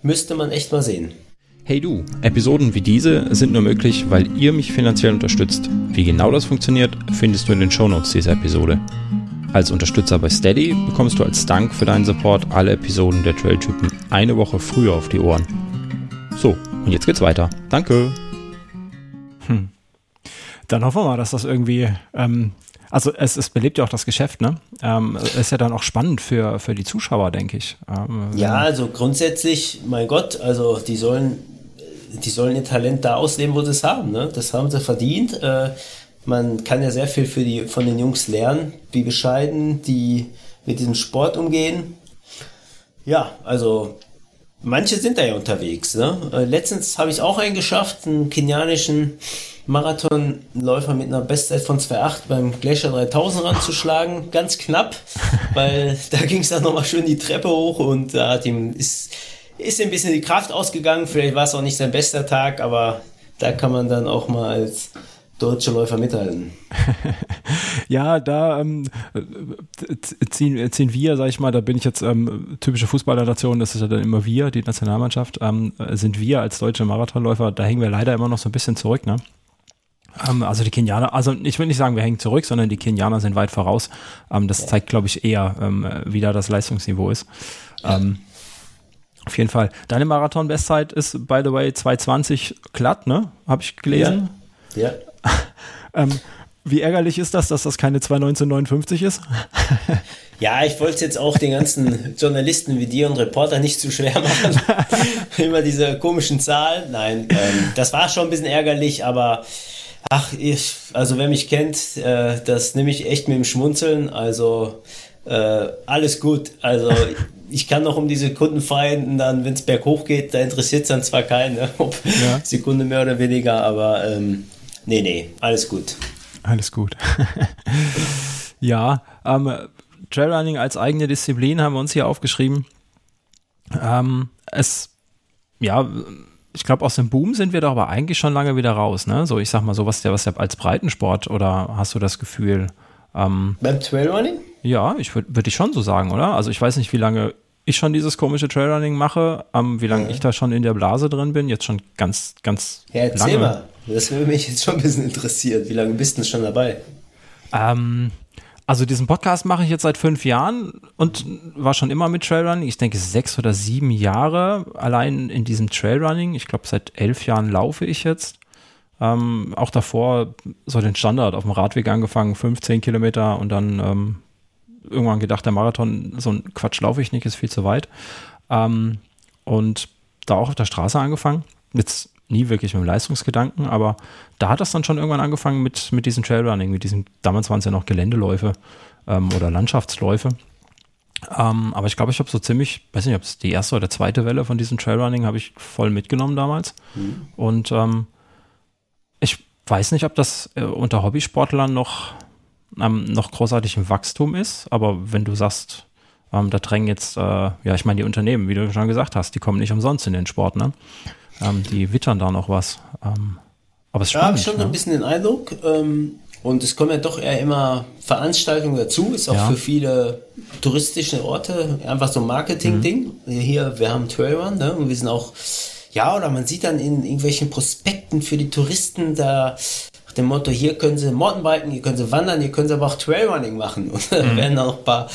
Müsste man echt mal sehen. Hey du, Episoden wie diese sind nur möglich, weil ihr mich finanziell unterstützt. Wie genau das funktioniert, findest du in den Shownotes dieser Episode. Als Unterstützer bei Steady bekommst du als Dank für deinen Support alle Episoden der Trailtypen eine Woche früher auf die Ohren. So, und jetzt geht's weiter. Danke. Hm. Dann hoffen wir mal, dass das irgendwie, ähm, also es, es belebt ja auch das Geschäft, ne? Ähm, ist ja dann auch spannend für, für die Zuschauer, denke ich. Ähm, ja, also grundsätzlich, mein Gott, also die sollen, die sollen ihr Talent da ausleben, wo sie es haben, ne? Das haben sie verdient. Äh, man kann ja sehr viel für die, von den Jungs lernen, wie bescheiden die mit diesem Sport umgehen. Ja, also manche sind da ja unterwegs. Ne? Äh, letztens habe ich auch einen geschafft, einen kenianischen Marathonläufer mit einer Bestzeit von 2,8 beim Glacier 3000 ranzuschlagen. Ganz knapp, weil da ging es dann nochmal schön die Treppe hoch und da hat ihm ist, ist ein bisschen die Kraft ausgegangen. Vielleicht war es auch nicht sein bester Tag, aber da kann man dann auch mal als deutsche Läufer mithalten. ja, da ähm, ziehen, ziehen wir, sag ich mal, da bin ich jetzt ähm, typische Fußballnation, das ist ja dann immer wir, die Nationalmannschaft, ähm, sind wir als deutsche Marathonläufer, da hängen wir leider immer noch so ein bisschen zurück, ne? Ähm, also die Kenianer, also ich will nicht sagen, wir hängen zurück, sondern die Kenianer sind weit voraus. Ähm, das zeigt, glaube ich, eher, ähm, wie da das Leistungsniveau ist. Ja. Auf jeden Fall. Deine Marathon-Bestzeit ist, by the way, 220 glatt, ne? Habe ich gelesen. Ja. ja. ähm, wie ärgerlich ist das, dass das keine 21959 ist? ja, ich wollte es jetzt auch den ganzen Journalisten wie dir und Reporter nicht zu schwer machen. Immer diese komischen Zahlen. Nein, ähm, das war schon ein bisschen ärgerlich, aber ach, ich, also wer mich kennt, äh, das nehme ich echt mit dem Schmunzeln. Also äh, alles gut. Also ich kann noch um die Sekunden feiern, dann, wenn es berghoch geht, da interessiert es dann zwar keinen, ne, ob ja. Sekunde mehr oder weniger, aber ähm, Nee, nee, alles gut. Alles gut. ja, ähm, Trailrunning als eigene Disziplin haben wir uns hier aufgeschrieben. Ähm, es, ja, ich glaube, aus dem Boom sind wir doch aber eigentlich schon lange wieder raus, ne? So, ich sag mal, sowas der was der als Breitensport oder hast du das Gefühl? Ähm, Beim Trailrunning? Ja, ich würde würd ich schon so sagen, oder? Also ich weiß nicht, wie lange ich schon dieses komische Trailrunning mache, ähm, wie lange ja. ich da schon in der Blase drin bin, jetzt schon ganz, ganz ja, erzähl lange. mal. Das würde mich jetzt schon ein bisschen interessieren. Wie lange bist du schon dabei? Ähm, also diesen Podcast mache ich jetzt seit fünf Jahren und war schon immer mit Trailrunning. Ich denke sechs oder sieben Jahre allein in diesem Trailrunning. Ich glaube seit elf Jahren laufe ich jetzt. Ähm, auch davor so den Standard auf dem Radweg angefangen, 15 Kilometer und dann ähm, irgendwann gedacht, der Marathon, so ein Quatsch laufe ich nicht, ist viel zu weit. Ähm, und da auch auf der Straße angefangen. Jetzt nie wirklich mit dem Leistungsgedanken, aber da hat das dann schon irgendwann angefangen mit, mit diesem Trailrunning, mit diesem, damals waren es ja noch Geländeläufe ähm, oder Landschaftsläufe. Ähm, aber ich glaube, ich habe so ziemlich, weiß nicht, ob es die erste oder zweite Welle von diesem Trailrunning habe ich voll mitgenommen damals. Mhm. Und ähm, ich weiß nicht, ob das äh, unter Hobbysportlern noch, ähm, noch großartig im Wachstum ist, aber wenn du sagst, ähm, da drängen jetzt, äh, ja, ich meine, die Unternehmen, wie du schon gesagt hast, die kommen nicht umsonst in den Sport, ne? Ähm, die wittern da noch was. Ähm, aber es ist spannend. Ja, schon ne? ein bisschen den Eindruck. Ähm, und es kommen ja doch eher immer Veranstaltungen dazu. Ist auch ja. für viele touristische Orte einfach so ein Marketing-Ding. Mhm. Hier, wir haben Trailrun, ne? Und wir sind auch, ja, oder man sieht dann in irgendwelchen Prospekten für die Touristen da nach dem Motto, hier können sie Mountainbiken, hier können sie wandern, hier können sie aber auch Trailrunning machen. Und da mhm. werden dann noch ein paar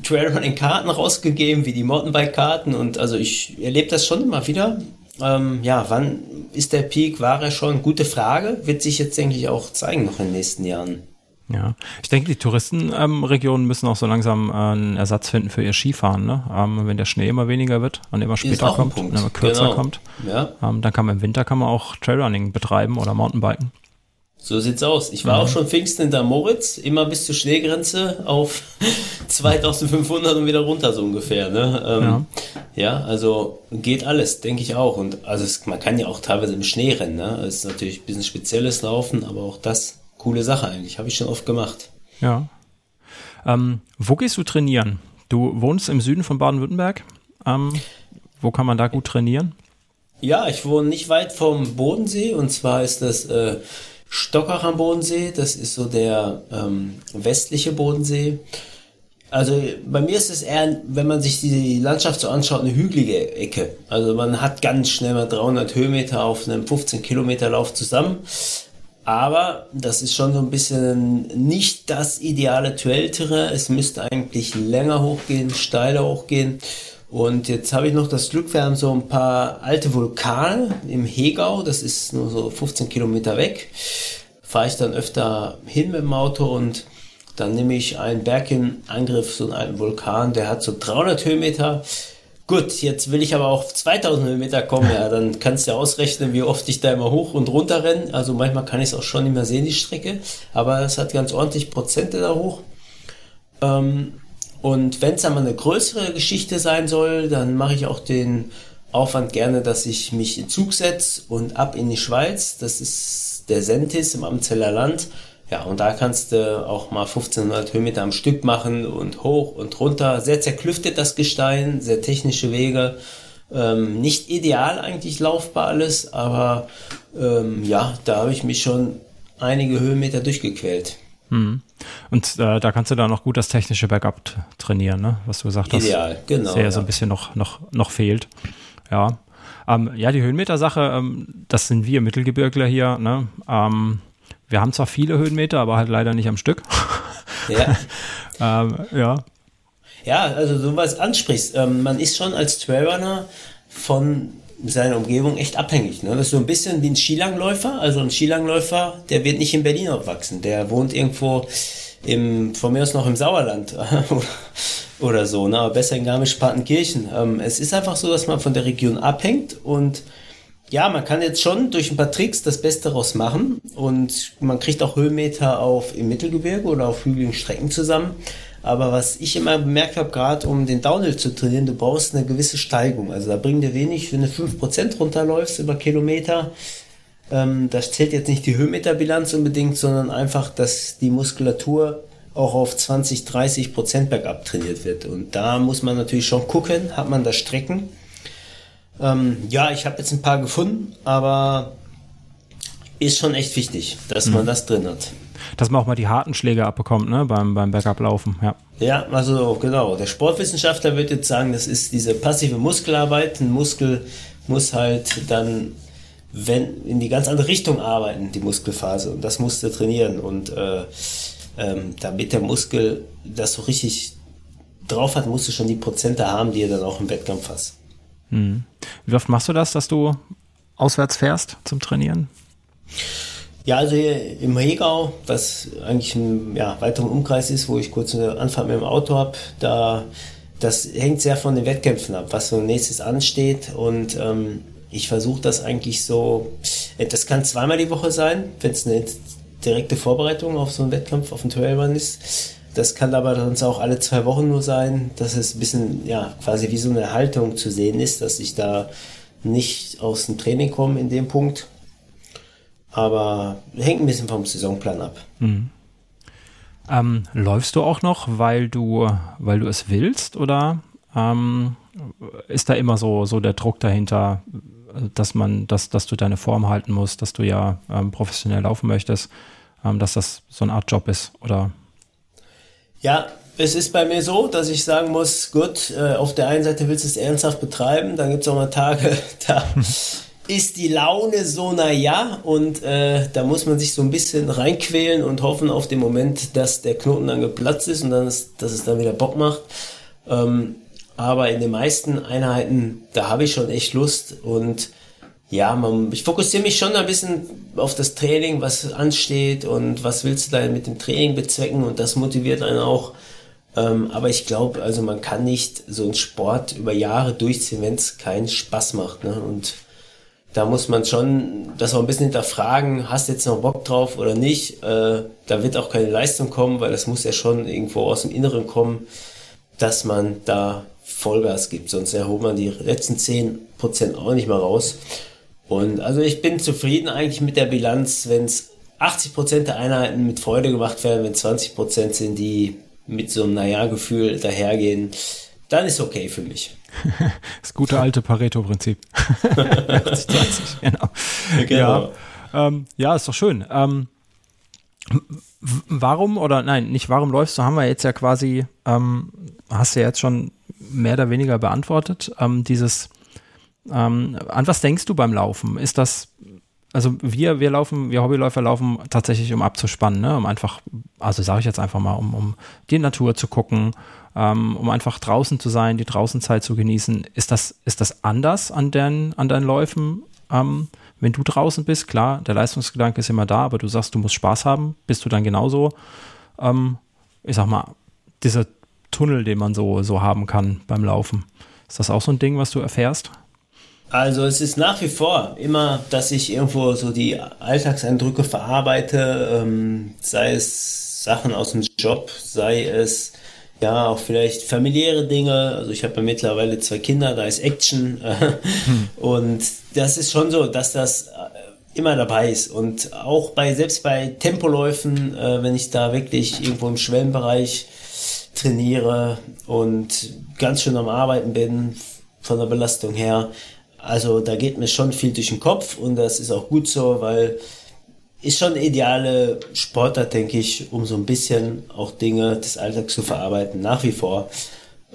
Trailrunning-Karten rausgegeben, wie die Mountainbike-Karten. Und also ich erlebe das schon immer wieder. Ähm, ja, wann ist der Peak? War er schon? Gute Frage. Wird sich jetzt, denke ich, auch zeigen noch in den nächsten Jahren. Ja, ich denke, die Touristenregionen ähm, müssen auch so langsam äh, einen Ersatz finden für ihr Skifahren. Ne? Ähm, wenn der Schnee immer weniger wird und immer später kommt und immer kürzer genau. kommt, ja. ähm, dann kann man im Winter kann man auch Trailrunning betreiben oder Mountainbiken. So sieht's aus. Ich war mhm. auch schon Pfingsten in der Moritz, immer bis zur Schneegrenze auf 2500 und wieder runter so ungefähr. Ne? Ähm, ja. ja. also geht alles, denke ich auch. Und also es, man kann ja auch teilweise im Schnee rennen. Ne? Das ist natürlich ein bisschen spezielles Laufen, aber auch das coole Sache eigentlich. Habe ich schon oft gemacht. Ja. Ähm, wo gehst du trainieren? Du wohnst im Süden von Baden-Württemberg. Ähm, wo kann man da gut trainieren? Ja, ich wohne nicht weit vom Bodensee und zwar ist das äh, Stockach am Bodensee. Das ist so der ähm, westliche Bodensee. Also bei mir ist es eher, wenn man sich die Landschaft so anschaut, eine hügelige Ecke. Also man hat ganz schnell mal 300 Höhenmeter auf einem 15 Kilometer Lauf zusammen. Aber das ist schon so ein bisschen nicht das ideale Trail-Terrain. Es müsste eigentlich länger hochgehen, steiler hochgehen. Und jetzt habe ich noch das Glück, wir haben so ein paar alte Vulkane im Hegau. Das ist nur so 15 Kilometer weg. Fahre ich dann öfter hin mit dem Auto und dann nehme ich einen Berg in Angriff, so einen Vulkan. Der hat so 300 Höhenmeter Gut, jetzt will ich aber auf 2000 Höhenmeter kommen, ja, dann kannst du ja ausrechnen, wie oft ich da immer hoch und runter renne. Also manchmal kann ich es auch schon nicht mehr sehen, die Strecke, aber es hat ganz ordentlich Prozente da hoch. Ähm, und wenn es einmal eine größere Geschichte sein soll, dann mache ich auch den Aufwand gerne, dass ich mich in Zug setze und ab in die Schweiz. Das ist der Sentis im Amzeller Land. Ja, und da kannst du auch mal 1500 Höhenmeter am Stück machen und hoch und runter. Sehr zerklüftet das Gestein, sehr technische Wege. Ähm, nicht ideal eigentlich laufbar alles, aber ähm, ja, da habe ich mich schon einige Höhenmeter durchgequält. Hm. Und äh, da kannst du dann noch gut das technische Backup trainieren, ne? was du gesagt hast. Ideal, genau. Sehr ja. so ein bisschen noch, noch, noch fehlt. Ja. Ähm, ja, die Höhenmeter-Sache, ähm, das sind wir Mittelgebirgler hier. Ne? Ähm, wir haben zwar viele Höhenmeter, aber halt leider nicht am Stück. Ja. ähm, ja. Ja, also du was ansprichst. Ähm, man ist schon als Trailrunner von seiner Umgebung echt abhängig. Ne? Das ist so ein bisschen wie ein Skilangläufer. Also ein Skilangläufer, der wird nicht in Berlin aufwachsen. Der wohnt irgendwo im, von mir aus noch im Sauerland oder so, ne? aber besser in Garmisch-Partenkirchen. Ähm, es ist einfach so, dass man von der Region abhängt und ja, man kann jetzt schon durch ein paar Tricks das Beste daraus machen und man kriegt auch Höhenmeter auf im Mittelgebirge oder auf hügeligen Strecken zusammen. Aber was ich immer bemerkt habe, gerade um den Downhill zu trainieren, du brauchst eine gewisse Steigung. Also da bringt dir wenig, wenn du 5% runterläufst über Kilometer. Ähm, das zählt jetzt nicht die Höhenmeterbilanz unbedingt, sondern einfach, dass die Muskulatur auch auf 20, 30 Prozent bergab trainiert wird. Und da muss man natürlich schon gucken, hat man da Strecken, ähm, ja, ich habe jetzt ein paar gefunden, aber ist schon echt wichtig, dass mhm. man das drin hat. Dass man auch mal die harten Schläge abbekommt, ne, beim, beim Backup-Laufen, ja. Ja, also genau. Der Sportwissenschaftler wird jetzt sagen, das ist diese passive Muskelarbeit. Ein Muskel muss halt dann wenn, in die ganz andere Richtung arbeiten, die Muskelphase. Und das musst du trainieren. Und äh, ähm, damit der Muskel das so richtig drauf hat, musst du schon die Prozente haben, die er dann auch im Wettkampf hast. Hm. Wie oft machst du das, dass du auswärts fährst zum Trainieren? Ja, also hier im Hegau, was eigentlich ein ja, weiteren Umkreis ist, wo ich kurz eine Anfahrt mit dem Auto habe, da das hängt sehr von den Wettkämpfen ab, was so nächstes ansteht. Und ähm, ich versuche das eigentlich so, das kann zweimal die Woche sein, wenn es eine direkte Vorbereitung auf so einen Wettkampf, auf einen Trailrun ist. Das kann aber sonst auch alle zwei Wochen nur sein, dass es ein bisschen, ja, quasi wie so eine Haltung zu sehen ist, dass ich da nicht aus dem Training komme in dem Punkt. Aber hängt ein bisschen vom Saisonplan ab. Mhm. Ähm, läufst du auch noch, weil du, weil du es willst oder ähm, ist da immer so, so der Druck dahinter, dass man, dass, dass du deine Form halten musst, dass du ja ähm, professionell laufen möchtest, ähm, dass das so eine Art Job ist oder ja, es ist bei mir so, dass ich sagen muss, gut, äh, auf der einen Seite willst du es ernsthaft betreiben, dann gibt es auch mal Tage, da ist die Laune so, naja, und äh, da muss man sich so ein bisschen reinquälen und hoffen auf den Moment, dass der Knoten dann geplatzt ist und dann ist, dass es dann wieder Bock macht. Ähm, aber in den meisten Einheiten, da habe ich schon echt Lust und ja, man, ich fokussiere mich schon ein bisschen auf das Training, was ansteht und was willst du da mit dem Training bezwecken und das motiviert einen auch. Ähm, aber ich glaube, also man kann nicht so einen Sport über Jahre durchziehen, wenn es keinen Spaß macht. Ne? Und da muss man schon das auch ein bisschen hinterfragen, hast du jetzt noch Bock drauf oder nicht. Äh, da wird auch keine Leistung kommen, weil das muss ja schon irgendwo aus dem Inneren kommen, dass man da Vollgas gibt. Sonst erholt man die letzten 10% auch nicht mal raus. Und also ich bin zufrieden eigentlich mit der Bilanz, wenn es 80% der Einheiten mit Freude gemacht werden, wenn 20% sind, die mit so einem Naja-Gefühl dahergehen, dann ist okay für mich. Das gute alte Pareto-Prinzip. 80, genau. genau. Ja, ähm, ja, ist doch schön. Ähm, warum oder nein, nicht warum läufst du, haben wir jetzt ja quasi, ähm, hast du ja jetzt schon mehr oder weniger beantwortet. Ähm, dieses, ähm, an was denkst du beim Laufen? Ist das also wir, wir laufen, wir Hobbyläufer laufen tatsächlich, um abzuspannen, ne? um einfach, also sage ich jetzt einfach mal, um, um die Natur zu gucken, ähm, um einfach draußen zu sein, die Draußenzeit zu genießen. Ist das, ist das anders an, den, an deinen Läufen, ähm, wenn du draußen bist? Klar, der Leistungsgedanke ist immer da, aber du sagst, du musst Spaß haben. Bist du dann genauso, ähm, ich sag mal, dieser Tunnel, den man so, so haben kann beim Laufen? Ist das auch so ein Ding, was du erfährst? Also es ist nach wie vor immer, dass ich irgendwo so die Alltagseindrücke verarbeite, ähm, sei es Sachen aus dem Job, sei es ja auch vielleicht familiäre Dinge. Also ich habe ja mittlerweile zwei Kinder, da ist Action hm. und das ist schon so, dass das äh, immer dabei ist und auch bei selbst bei Tempoläufen, äh, wenn ich da wirklich irgendwo im Schwellenbereich trainiere und ganz schön am Arbeiten bin von der Belastung her, also da geht mir schon viel durch den Kopf und das ist auch gut so, weil ist schon ideale Sportart, denke ich, um so ein bisschen auch Dinge des Alltags zu verarbeiten, nach wie vor.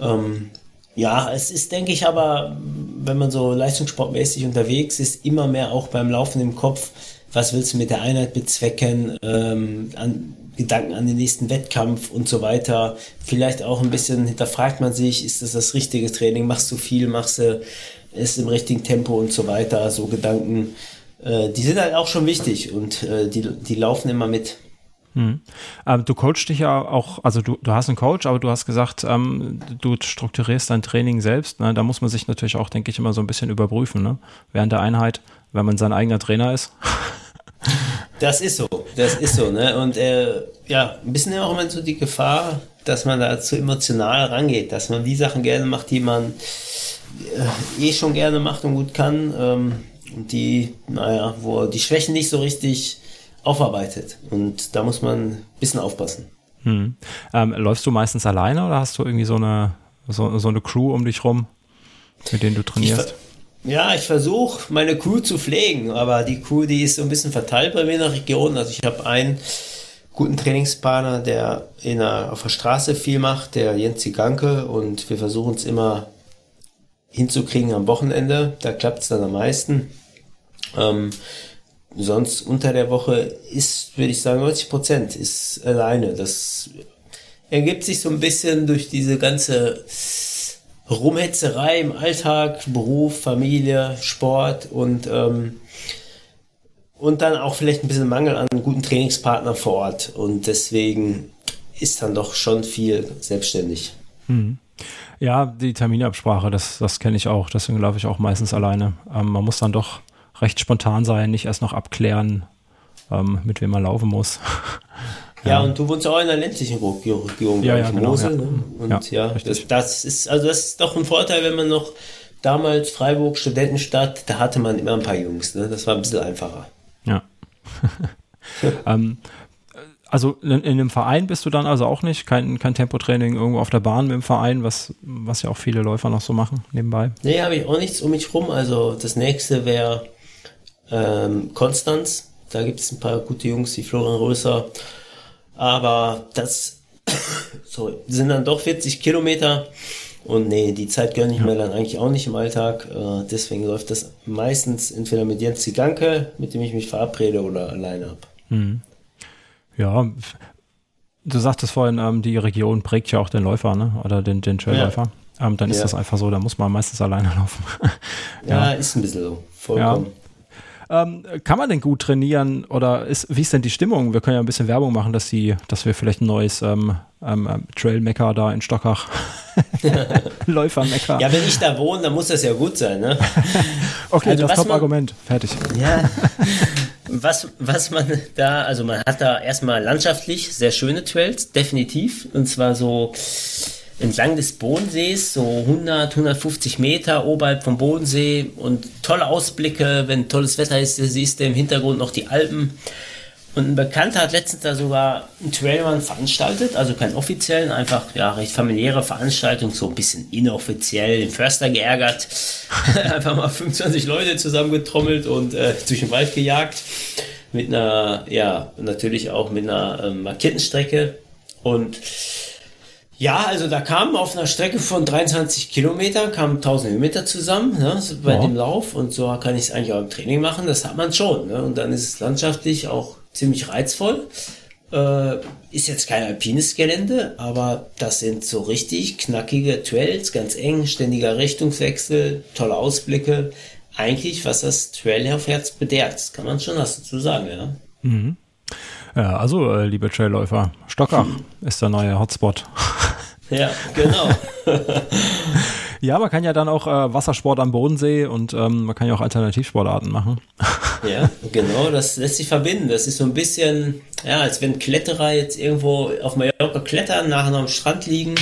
Ähm, ja, es ist, denke ich, aber, wenn man so leistungssportmäßig unterwegs ist, immer mehr auch beim Laufen im Kopf, was willst du mit der Einheit bezwecken, ähm, an, Gedanken an den nächsten Wettkampf und so weiter. Vielleicht auch ein bisschen hinterfragt man sich, ist das das richtige Training, machst du viel, machst du ist im richtigen Tempo und so weiter, so Gedanken, äh, die sind halt auch schon wichtig und äh, die, die laufen immer mit. Hm. Ähm, du coachst dich ja auch, also du, du hast einen Coach, aber du hast gesagt, ähm, du strukturierst dein Training selbst. Ne? Da muss man sich natürlich auch, denke ich, immer so ein bisschen überprüfen, ne? während der Einheit, wenn man sein eigener Trainer ist. Das ist so, das ist so, ne? Und äh, ja, ein bisschen auch immer so die Gefahr, dass man da zu emotional rangeht, dass man die Sachen gerne macht, die man äh, eh schon gerne macht und gut kann. Ähm, die, naja, wo die Schwächen nicht so richtig aufarbeitet. Und da muss man ein bisschen aufpassen. Hm. Ähm, läufst du meistens alleine oder hast du irgendwie so eine, so, so eine Crew um dich rum, mit denen du trainierst? Ich ja, ich versuche meine Crew zu pflegen, aber die Crew, die ist so ein bisschen verteilt bei mir in der Region. Also ich habe einen guten Trainingspartner, der in der, auf der Straße viel macht, der Jens Ziganke, und wir versuchen es immer hinzukriegen am Wochenende. Da klappt es dann am meisten. Ähm, sonst unter der Woche ist, würde ich sagen, 90 Prozent ist alleine. Das ergibt sich so ein bisschen durch diese ganze Rumhetzerei im Alltag, Beruf, Familie, Sport und ähm, und dann auch vielleicht ein bisschen Mangel an guten Trainingspartnern vor Ort. Und deswegen ist dann doch schon viel selbstständig. Mhm. Ja, die Terminabsprache, das, das kenne ich auch. Deswegen laufe ich auch meistens alleine. Ähm, man muss dann doch recht spontan sein, nicht erst noch abklären, ähm, mit wem man laufen muss. ja, ja, und du wohnst auch in einer ländlichen Region, ja, ja, genau, Mosel. Ja. Ne? Und ja, das, das, ist, also das ist doch ein Vorteil, wenn man noch damals Freiburg, Studentenstadt, da hatte man immer ein paar Jungs. Ne? Das war ein bisschen einfacher. Ja. ähm, also in, in einem Verein bist du dann also auch nicht, kein, kein Tempotraining irgendwo auf der Bahn mit dem Verein, was, was ja auch viele Läufer noch so machen nebenbei. Nee, habe ich auch nichts um mich rum. Also das nächste wäre ähm, Konstanz. Da gibt es ein paar gute Jungs wie Florian Röser. Aber das sorry, sind dann doch 40 Kilometer. Und nee, die Zeit gönne ich ja. mir dann eigentlich auch nicht im Alltag. Äh, deswegen läuft das meistens entweder mit Jens Ziganke, mit dem ich mich verabrede, oder alleine ab. Mhm. Ja, du sagtest vorhin, ähm, die Region prägt ja auch den Läufer, ne? Oder den, den Trailläufer. Ja. Ähm, dann ist ja. das einfach so, da muss man meistens alleine laufen. ja. ja. ist ein bisschen so. Vollkommen. Ähm, kann man denn gut trainieren oder ist, wie ist denn die Stimmung? Wir können ja ein bisschen Werbung machen, dass die, dass wir vielleicht ein neues ähm, ähm, Trail-Mecker da in Stockach Läufer-Mecker. Ja, wenn ich da wohne, dann muss das ja gut sein, ne? okay, also, das Top-Argument. Fertig. Ja. Was, was man da, also man hat da erstmal landschaftlich sehr schöne Trails, definitiv. Und zwar so entlang des Bodensees, so 100, 150 Meter oberhalb vom Bodensee und tolle Ausblicke, wenn tolles Wetter ist, siehst du im Hintergrund noch die Alpen. Und ein Bekannter hat letztens da sogar einen Trailrun veranstaltet, also keinen offiziellen, einfach ja recht familiäre Veranstaltung, so ein bisschen inoffiziell, den Förster geärgert, einfach mal 25 Leute zusammengetrommelt und äh, durch den Wald gejagt. Mit einer, ja, natürlich auch mit einer ähm, markierten Strecke. Und ja, also da kamen auf einer Strecke von 23 Kilometern, kamen 1000 Höhenmeter zusammen ne, bei ja. dem Lauf und so kann ich es eigentlich auch im Training machen, das hat man schon. Ne? Und dann ist es landschaftlich auch ziemlich reizvoll. Äh, ist jetzt kein alpines Gelände, aber das sind so richtig knackige Trails, ganz eng, ständiger Richtungswechsel, tolle Ausblicke. Eigentlich, was das Trailherz bedehrt, das kann man schon was dazu sagen, ja. Mhm. Ja, also, äh, liebe Trailläufer, Stockach hm. ist der neue Hotspot. Ja, genau. ja, man kann ja dann auch äh, Wassersport am Bodensee und ähm, man kann ja auch Alternativsportarten machen. ja, genau, das lässt sich verbinden. Das ist so ein bisschen, ja, als wenn Kletterer jetzt irgendwo auf Mallorca klettern, nachher noch am Strand liegen,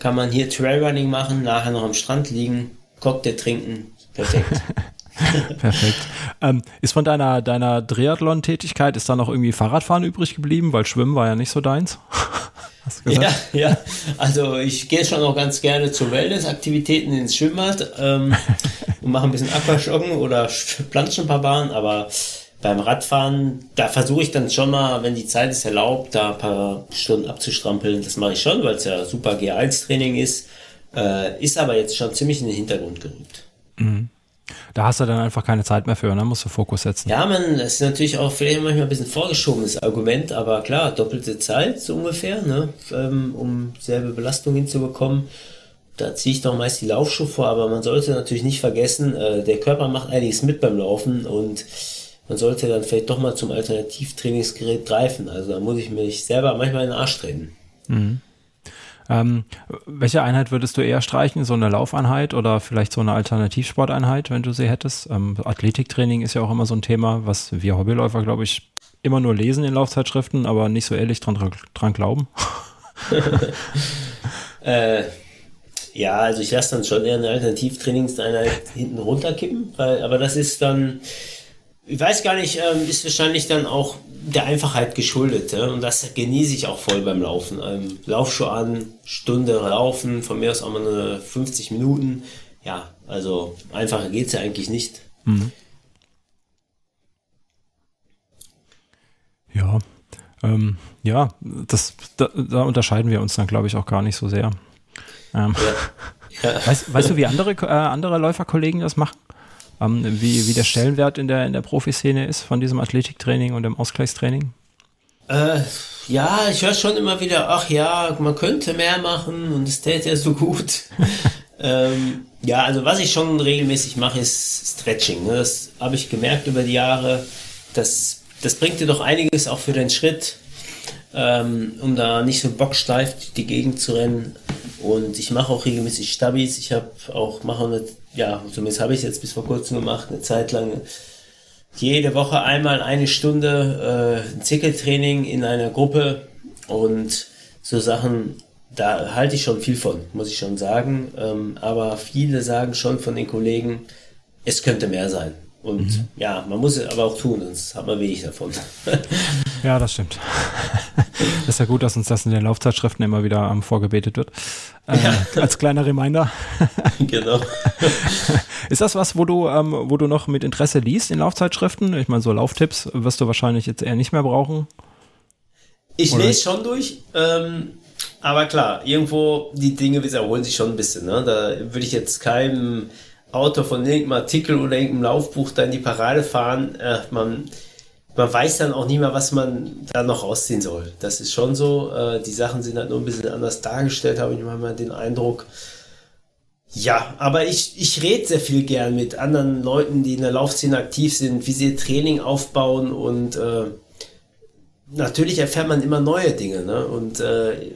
kann man hier Trailrunning machen, nachher noch am Strand liegen, Cocktail trinken. Perfekt. Perfekt. Ähm, ist von deiner, deiner Triathlon-Tätigkeit, ist da noch irgendwie Fahrradfahren übrig geblieben? Weil Schwimmen war ja nicht so deins. Ja, ja. Also ich gehe schon auch ganz gerne zu Wellness-Aktivitäten ins Schwimmbad ähm, und mache ein bisschen Aquajoggen oder planschen ein paar Bahnen, aber beim Radfahren, da versuche ich dann schon mal, wenn die Zeit es erlaubt, da ein paar Stunden abzustrampeln. Das mache ich schon, weil es ja super G1-Training ist. Äh, ist aber jetzt schon ziemlich in den Hintergrund gerückt. Mhm. Da hast du dann einfach keine Zeit mehr für, ne? Musst du Fokus setzen. Ja, man, das ist natürlich auch vielleicht manchmal ein bisschen vorgeschobenes Argument, aber klar, doppelte Zeit so ungefähr, ne? Ähm, um selbe Belastung hinzubekommen. Da ziehe ich doch meist die Laufschuhe vor, aber man sollte natürlich nicht vergessen, äh, der Körper macht einiges mit beim Laufen und man sollte dann vielleicht doch mal zum Alternativtrainingsgerät greifen. Also da muss ich mich selber manchmal in den Arsch treten. Mhm. Ähm, welche Einheit würdest du eher streichen? So eine Laufeinheit oder vielleicht so eine Alternativsporteinheit, wenn du sie hättest? Ähm, Athletiktraining ist ja auch immer so ein Thema, was wir Hobbyläufer, glaube ich, immer nur lesen in Laufzeitschriften, aber nicht so ehrlich dran, dran glauben. äh, ja, also ich lasse dann schon eher eine Alternativtrainingseinheit hinten runterkippen, weil, aber das ist dann, ich weiß gar nicht, ähm, ist wahrscheinlich dann auch der Einfachheit geschuldet. Ja? Und das genieße ich auch voll beim Laufen. Ähm, Laufschuh an, Stunde laufen, von mir aus auch mal eine 50 Minuten. Ja, also einfacher geht es ja eigentlich nicht. Mhm. Ja, ähm, ja, das, da, da, unterscheiden wir uns dann, glaube ich, auch gar nicht so sehr. Ähm, ja. Ja. Weißt, weißt, du, wie andere, äh, andere Läuferkollegen das machen? Ähm, wie, wie der Stellenwert in der, in der Profiszene ist von diesem Athletiktraining und dem Ausgleichstraining? Äh, ja, ich höre schon immer wieder, ach ja, man könnte mehr machen und es täte ja so gut. ähm, ja, also was ich schon regelmäßig mache, ist Stretching. Ne? Das habe ich gemerkt über die Jahre. Das, das bringt dir doch einiges auch für den Schritt, ähm, um da nicht so bocksteif durch die Gegend zu rennen. Und ich mache auch regelmäßig Stabis. Ich habe auch, mache eine ja, zumindest habe ich es jetzt bis vor kurzem gemacht, eine Zeit lang jede Woche einmal eine Stunde äh, ein Zirkeltraining in einer Gruppe und so Sachen, da halte ich schon viel von, muss ich schon sagen. Ähm, aber viele sagen schon von den Kollegen, es könnte mehr sein. Und mhm. ja, man muss es aber auch tun, sonst hat man wenig davon. ja, das stimmt. ist ja gut, dass uns das in den Laufzeitschriften immer wieder ähm, vorgebetet wird. Äh, ja. Als kleiner Reminder. genau. Ist das was, wo du, ähm, wo du noch mit Interesse liest in Laufzeitschriften? Ich meine, so Lauftipps wirst du wahrscheinlich jetzt eher nicht mehr brauchen. Ich Oder? lese schon durch. Ähm, aber klar, irgendwo die Dinge wiederholen sich schon ein bisschen. Ne? Da würde ich jetzt keinem Autor von irgendeinem Artikel oder irgendeinem Laufbuch da in die Parade fahren. Äh, man, man weiß dann auch nicht mehr, was man da noch rausziehen soll. Das ist schon so. Äh, die Sachen sind halt nur ein bisschen anders dargestellt, habe ich manchmal den Eindruck. Ja, aber ich, ich rede sehr viel gern mit anderen Leuten, die in der Laufszene aktiv sind, wie sie ihr Training aufbauen und äh, natürlich erfährt man immer neue Dinge. Ne? Und äh,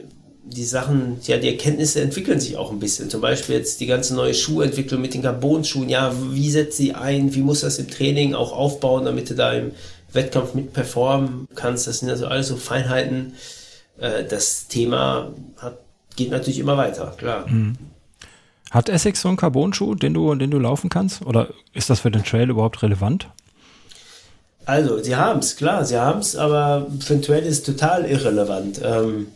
die Sachen, ja, die Erkenntnisse entwickeln sich auch ein bisschen. Zum Beispiel jetzt die ganze neue Schuhentwicklung mit den Carbon-Schuhen. Ja, wie setzt sie ein? Wie muss das im Training auch aufbauen, damit du da im Wettkampf mit performen kannst? Das sind also alles so Feinheiten. Äh, das Thema hat, geht natürlich immer weiter, klar. Mhm. Hat Essex so einen Carbon-Schuh, den du, den du laufen kannst? Oder ist das für den Trail überhaupt relevant? Also, sie haben es, klar, sie haben es, aber für den Trail ist es total irrelevant. Ähm,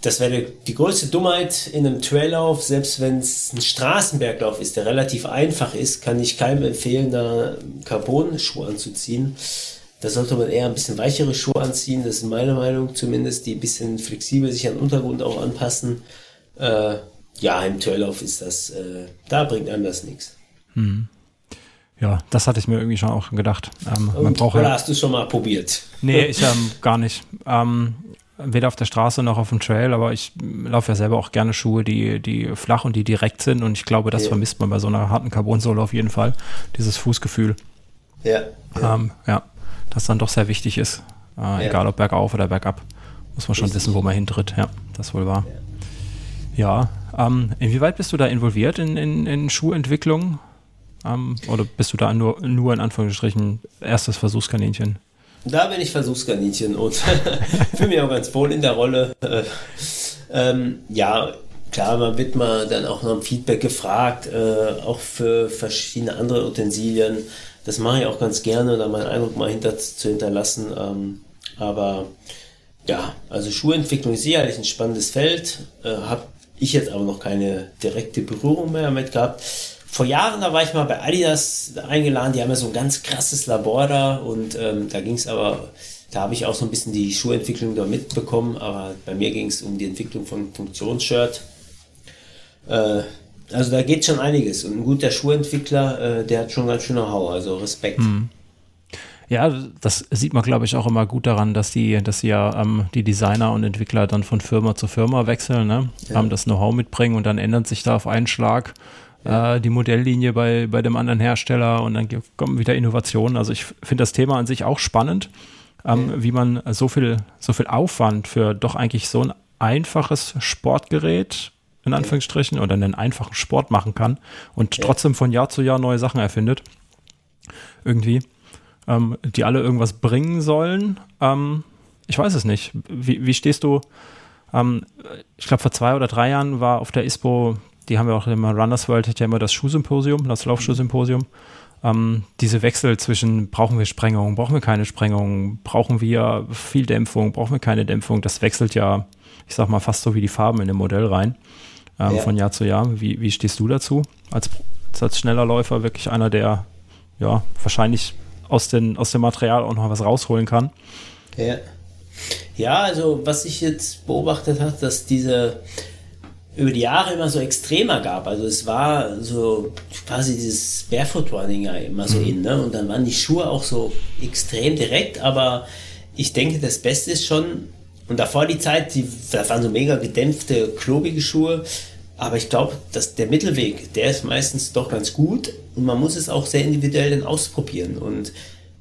das wäre die größte Dummheit in einem Traillauf, selbst wenn es ein Straßenberglauf ist, der relativ einfach ist, kann ich keinem empfehlen, da Carbon-Schuhe anzuziehen. Da sollte man eher ein bisschen weichere Schuhe anziehen, das ist meine Meinung zumindest, die ein bisschen flexibel sich an den Untergrund auch anpassen. Äh, ja, im Traillauf ist das, äh, da bringt einem das nichts. Hm. Ja, das hatte ich mir irgendwie schon auch gedacht. Ähm, man braucht oder ja, hast du schon mal probiert? Nee, ich ähm, gar nicht. Ähm, weder auf der Straße noch auf dem Trail, aber ich laufe ja selber auch gerne Schuhe, die, die flach und die direkt sind und ich glaube, das ja. vermisst man bei so einer harten Carbonsohle auf jeden Fall, dieses Fußgefühl. Ja. Ja, ähm, ja das dann doch sehr wichtig ist, äh, ja. egal ob bergauf oder bergab, muss man schon Richtig. wissen, wo man hintritt. Ja, das wohl wahr. Ja, ähm, inwieweit bist du da involviert in, in, in Schuhentwicklung? Ähm, oder bist du da nur, nur in Anführungsstrichen erstes Versuchskaninchen? Da bin ich Versuchskaninchen und fühle mich auch ganz wohl in der Rolle. Äh, ähm, ja, klar, man wird mal dann auch nach dem Feedback gefragt, äh, auch für verschiedene andere Utensilien. Das mache ich auch ganz gerne, da meinen Eindruck mal hinter zu hinterlassen. Ähm, aber ja, also Schuhentwicklung ist sicherlich ein spannendes Feld. Äh, Habe ich jetzt aber noch keine direkte Berührung mehr damit gehabt vor Jahren, da war ich mal bei Adidas eingeladen, die haben ja so ein ganz krasses Labor da und ähm, da ging es aber, da habe ich auch so ein bisschen die Schuhentwicklung da mitbekommen, aber bei mir ging es um die Entwicklung von Funktionsshirt. Äh, also da geht schon einiges und ein guter Schuhentwickler, äh, der hat schon ganz schön Know-how, also Respekt. Mhm. Ja, das sieht man, glaube ich, auch immer gut daran, dass die, dass die ja ähm, die Designer und Entwickler dann von Firma zu Firma wechseln, ne? Ja. haben das Know-how mitbringen und dann ändert sich da auf einen Schlag äh, die Modelllinie bei, bei dem anderen Hersteller und dann kommen wieder Innovationen. Also ich finde das Thema an sich auch spannend, ähm, mhm. wie man so viel, so viel Aufwand für doch eigentlich so ein einfaches Sportgerät in Anführungsstrichen oder einen einfachen Sport machen kann und ja. trotzdem von Jahr zu Jahr neue Sachen erfindet. Irgendwie. Ähm, die alle irgendwas bringen sollen. Ähm, ich weiß es nicht. Wie, wie stehst du? Ähm, ich glaube, vor zwei oder drei Jahren war auf der ISPO die haben ja auch immer, Runners World hat ja immer das Schuhsymposium, das Laufschuhsymposium. Ähm, diese Wechsel zwischen, brauchen wir Sprengung, brauchen wir keine Sprengung, brauchen wir viel Dämpfung, brauchen wir keine Dämpfung, das wechselt ja, ich sag mal, fast so wie die Farben in dem Modell rein, ähm, ja. von Jahr zu Jahr. Wie, wie stehst du dazu? Als, als schneller Läufer wirklich einer, der ja wahrscheinlich aus, den, aus dem Material auch noch was rausholen kann. Ja. Ja, also was ich jetzt beobachtet habe, dass diese über die Jahre immer so extremer gab. Also es war so quasi dieses Barefoot Running ja immer so mhm. in, ne? Und dann waren die Schuhe auch so extrem direkt, aber ich denke, das Beste ist schon, und davor die Zeit, die, das waren so mega gedämpfte, klobige Schuhe, aber ich glaube, dass der Mittelweg, der ist meistens doch ganz gut und man muss es auch sehr individuell dann ausprobieren. Und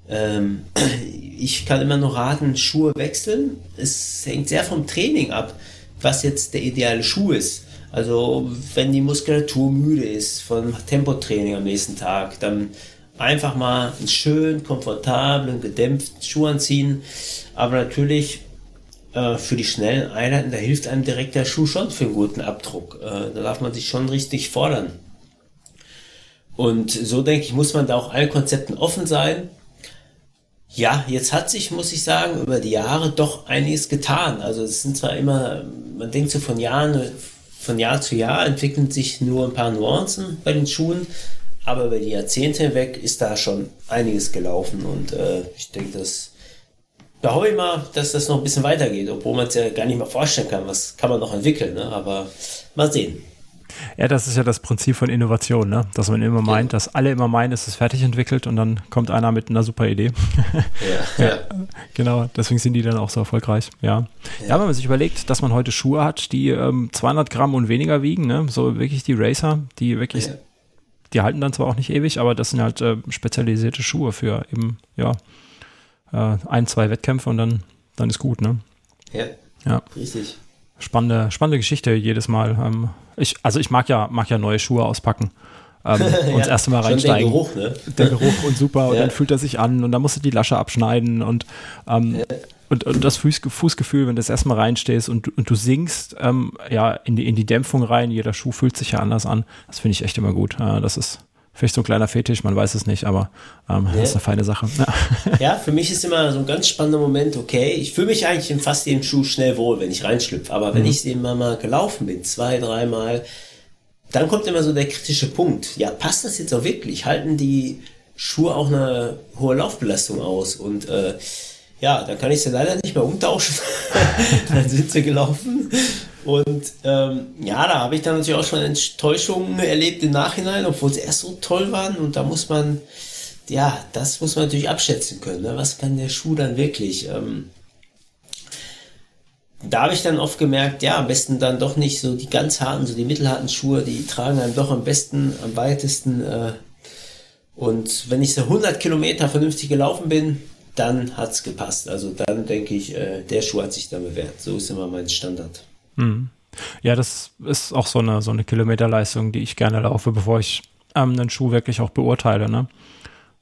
ähm, ich kann immer nur raten, Schuhe wechseln. Es hängt sehr vom Training ab, was jetzt der ideale Schuh ist. Also wenn die Muskulatur müde ist von Tempotraining am nächsten Tag, dann einfach mal einen schön komfortablen, gedämpften Schuh anziehen. Aber natürlich äh, für die schnellen Einheiten, da hilft einem direkt der Schuh schon für einen guten Abdruck. Äh, da darf man sich schon richtig fordern. Und so denke ich, muss man da auch allen Konzepten offen sein. Ja, jetzt hat sich, muss ich sagen, über die Jahre doch einiges getan. Also es sind zwar immer, man denkt so von Jahren, von Jahr zu Jahr entwickeln sich nur ein paar Nuancen bei den Schuhen, aber über die Jahrzehnte hinweg ist da schon einiges gelaufen und äh, ich denke, dass ich mal, dass das noch ein bisschen weitergeht, obwohl man es ja gar nicht mehr vorstellen kann, was kann man noch entwickeln, ne? aber mal sehen. Ja, das ist ja das Prinzip von Innovation, ne? dass man immer meint, dass alle immer meinen, es ist fertig entwickelt und dann kommt einer mit einer super Idee. Ja, ja. Genau, deswegen sind die dann auch so erfolgreich. Ja. ja. ja, wenn man sich überlegt, dass man heute Schuhe hat, die ähm, 200 Gramm und weniger wiegen, ne? so wirklich die Racer, die wirklich, die halten dann zwar auch nicht ewig, aber das sind halt äh, spezialisierte Schuhe für eben, ja, äh, ein, zwei Wettkämpfe und dann, dann ist gut, ne? Ja, ja. richtig spannende, spannende Geschichte jedes Mal. Ähm, ich, also ich mag ja, mag ja neue Schuhe auspacken. Ähm, und ja, das erste Mal reinsteigen. Der Geruch, ne? Der Geruch und super. Und ja. dann fühlt er sich an und dann musst du die Lasche abschneiden und, ähm, ja. und, und, das Fuß, Fußgefühl, wenn du das erstmal reinstehst und, und du singst ähm, ja, in, die, in die Dämpfung rein, jeder Schuh fühlt sich ja anders an. Das finde ich echt immer gut. Äh, das ist, Vielleicht so ein kleiner Fetisch, man weiß es nicht, aber ähm, ja. das ist eine feine Sache. Ja. ja. für mich ist immer so ein ganz spannender Moment, okay, ich fühle mich eigentlich in fast jedem Schuh schnell wohl, wenn ich reinschlüpfe, aber wenn mhm. ich eben mal gelaufen bin, zwei, dreimal, dann kommt immer so der kritische Punkt. Ja, passt das jetzt auch wirklich? Halten die Schuhe auch eine hohe Laufbelastung aus? Und äh, ja, dann kann ich sie leider nicht mehr umtauschen. dann sind sie gelaufen. Und ähm, ja, da habe ich dann natürlich auch schon Enttäuschungen erlebt im Nachhinein, obwohl sie erst so toll waren. Und da muss man, ja, das muss man natürlich abschätzen können. Ne? Was kann der Schuh dann wirklich? Ähm, da habe ich dann oft gemerkt, ja, am besten dann doch nicht so die ganz harten, so die mittelharten Schuhe, die tragen einem doch am besten, am weitesten. Äh, und wenn ich so 100 Kilometer vernünftig gelaufen bin, dann hat's gepasst. Also dann denke ich, äh, der Schuh hat sich dann bewährt. So ist immer mein Standard. Mhm. Ja, das ist auch so eine, so eine Kilometerleistung, die ich gerne laufe, bevor ich ähm, einen Schuh wirklich auch beurteile. Ne?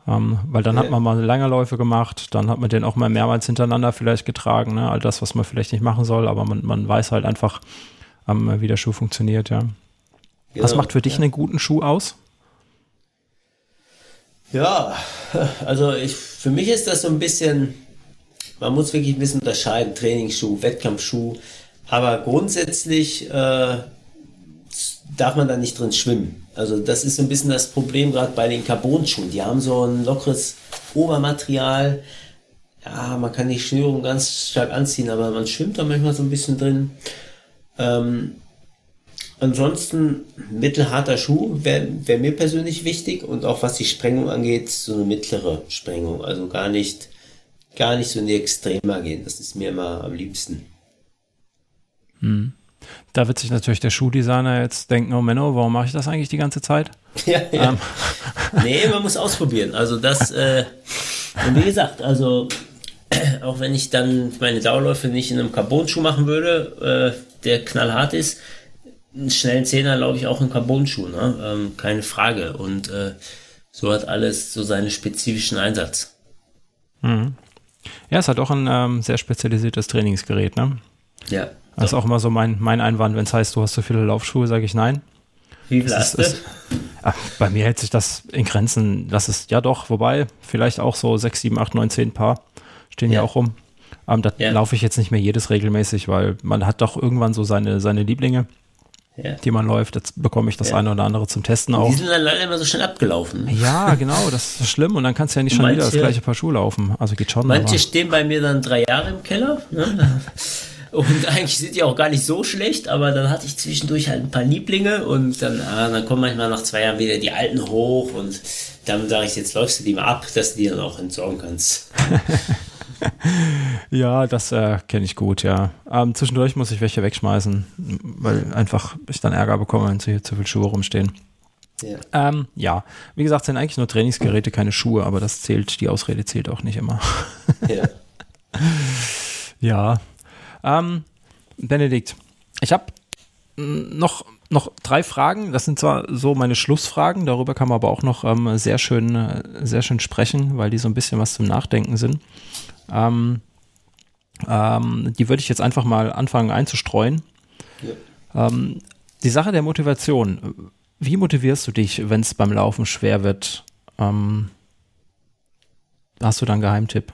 Ähm, weil dann hat man mal lange Läufe gemacht, dann hat man den auch mal mehrmals hintereinander vielleicht getragen, ne? all das, was man vielleicht nicht machen soll, aber man, man weiß halt einfach, ähm, wie der Schuh funktioniert, ja. Genau. Was macht für dich ja. einen guten Schuh aus? Ja, also ich, für mich ist das so ein bisschen, man muss wirklich ein bisschen unterscheiden, Trainingsschuh, Wettkampfschuh. Aber grundsätzlich äh, darf man da nicht drin schwimmen. Also das ist so ein bisschen das Problem gerade bei den Carbon-Schuhen. Die haben so ein lockeres Obermaterial. Ja, man kann die Schnürung ganz stark anziehen, aber man schwimmt da manchmal so ein bisschen drin. Ähm, ansonsten mittelharter Schuh wäre wär mir persönlich wichtig und auch was die Sprengung angeht, so eine mittlere Sprengung. Also gar nicht, gar nicht so in die Extremer gehen. Das ist mir immer am liebsten. Hm. Da wird sich natürlich der Schuhdesigner jetzt denken, oh Menno, warum mache ich das eigentlich die ganze Zeit? Ja, ja. Ähm. Nee, man muss ausprobieren. Also das, äh, und wie gesagt, also auch wenn ich dann meine Dauerläufe nicht in einem Carbon-Schuh machen würde, äh, der knallhart ist, einen schnellen Zehner laufe ich auch in Carbon-Schuh, ne? Ähm, keine Frage. Und äh, so hat alles so seinen spezifischen Einsatz. Mhm. Ja, es hat auch ein ähm, sehr spezialisiertes Trainingsgerät, ne? Ja. Das ist auch immer so mein, mein Einwand, wenn es heißt, du hast so viele Laufschuhe, sage ich nein. Wie viel hast du? bei mir hält sich das in Grenzen. Das ist ja doch, wobei, vielleicht auch so 6, 7, 8, 9, 10 Paar stehen ja, auch rum. Ähm, da ja. laufe ich jetzt nicht mehr jedes regelmäßig, weil man hat doch irgendwann so seine, seine Lieblinge, ja. die man läuft. Jetzt bekomme ich das eine oder andere zum Testen auch. Die sind dann leider immer so schnell abgelaufen. Ja, genau, das ist schlimm. Und dann kannst du ja nicht schon manche, wieder das gleiche Paar Schuhe laufen. Also geht schon. Manche aber. stehen bei mir dann drei Jahre im Keller. Ne? Und eigentlich sind die auch gar nicht so schlecht, aber dann hatte ich zwischendurch halt ein paar Lieblinge und dann, ah, dann kommen manchmal nach zwei Jahren wieder die alten hoch und dann sage ich, jetzt läufst du die mal ab, dass du die dann auch entsorgen kannst. ja, das äh, kenne ich gut, ja. Ähm, zwischendurch muss ich welche wegschmeißen, weil einfach ich dann Ärger bekomme, wenn hier zu viele Schuhe rumstehen. Ja. Ähm, ja, wie gesagt, sind eigentlich nur Trainingsgeräte, keine Schuhe, aber das zählt, die Ausrede zählt auch nicht immer. ja. ja, ähm, Benedikt, ich habe noch, noch drei Fragen. Das sind zwar so meine Schlussfragen, darüber kann man aber auch noch ähm, sehr, schön, äh, sehr schön sprechen, weil die so ein bisschen was zum Nachdenken sind. Ähm, ähm, die würde ich jetzt einfach mal anfangen einzustreuen. Ja. Ähm, die Sache der Motivation. Wie motivierst du dich, wenn es beim Laufen schwer wird? Ähm, hast du da einen Geheimtipp?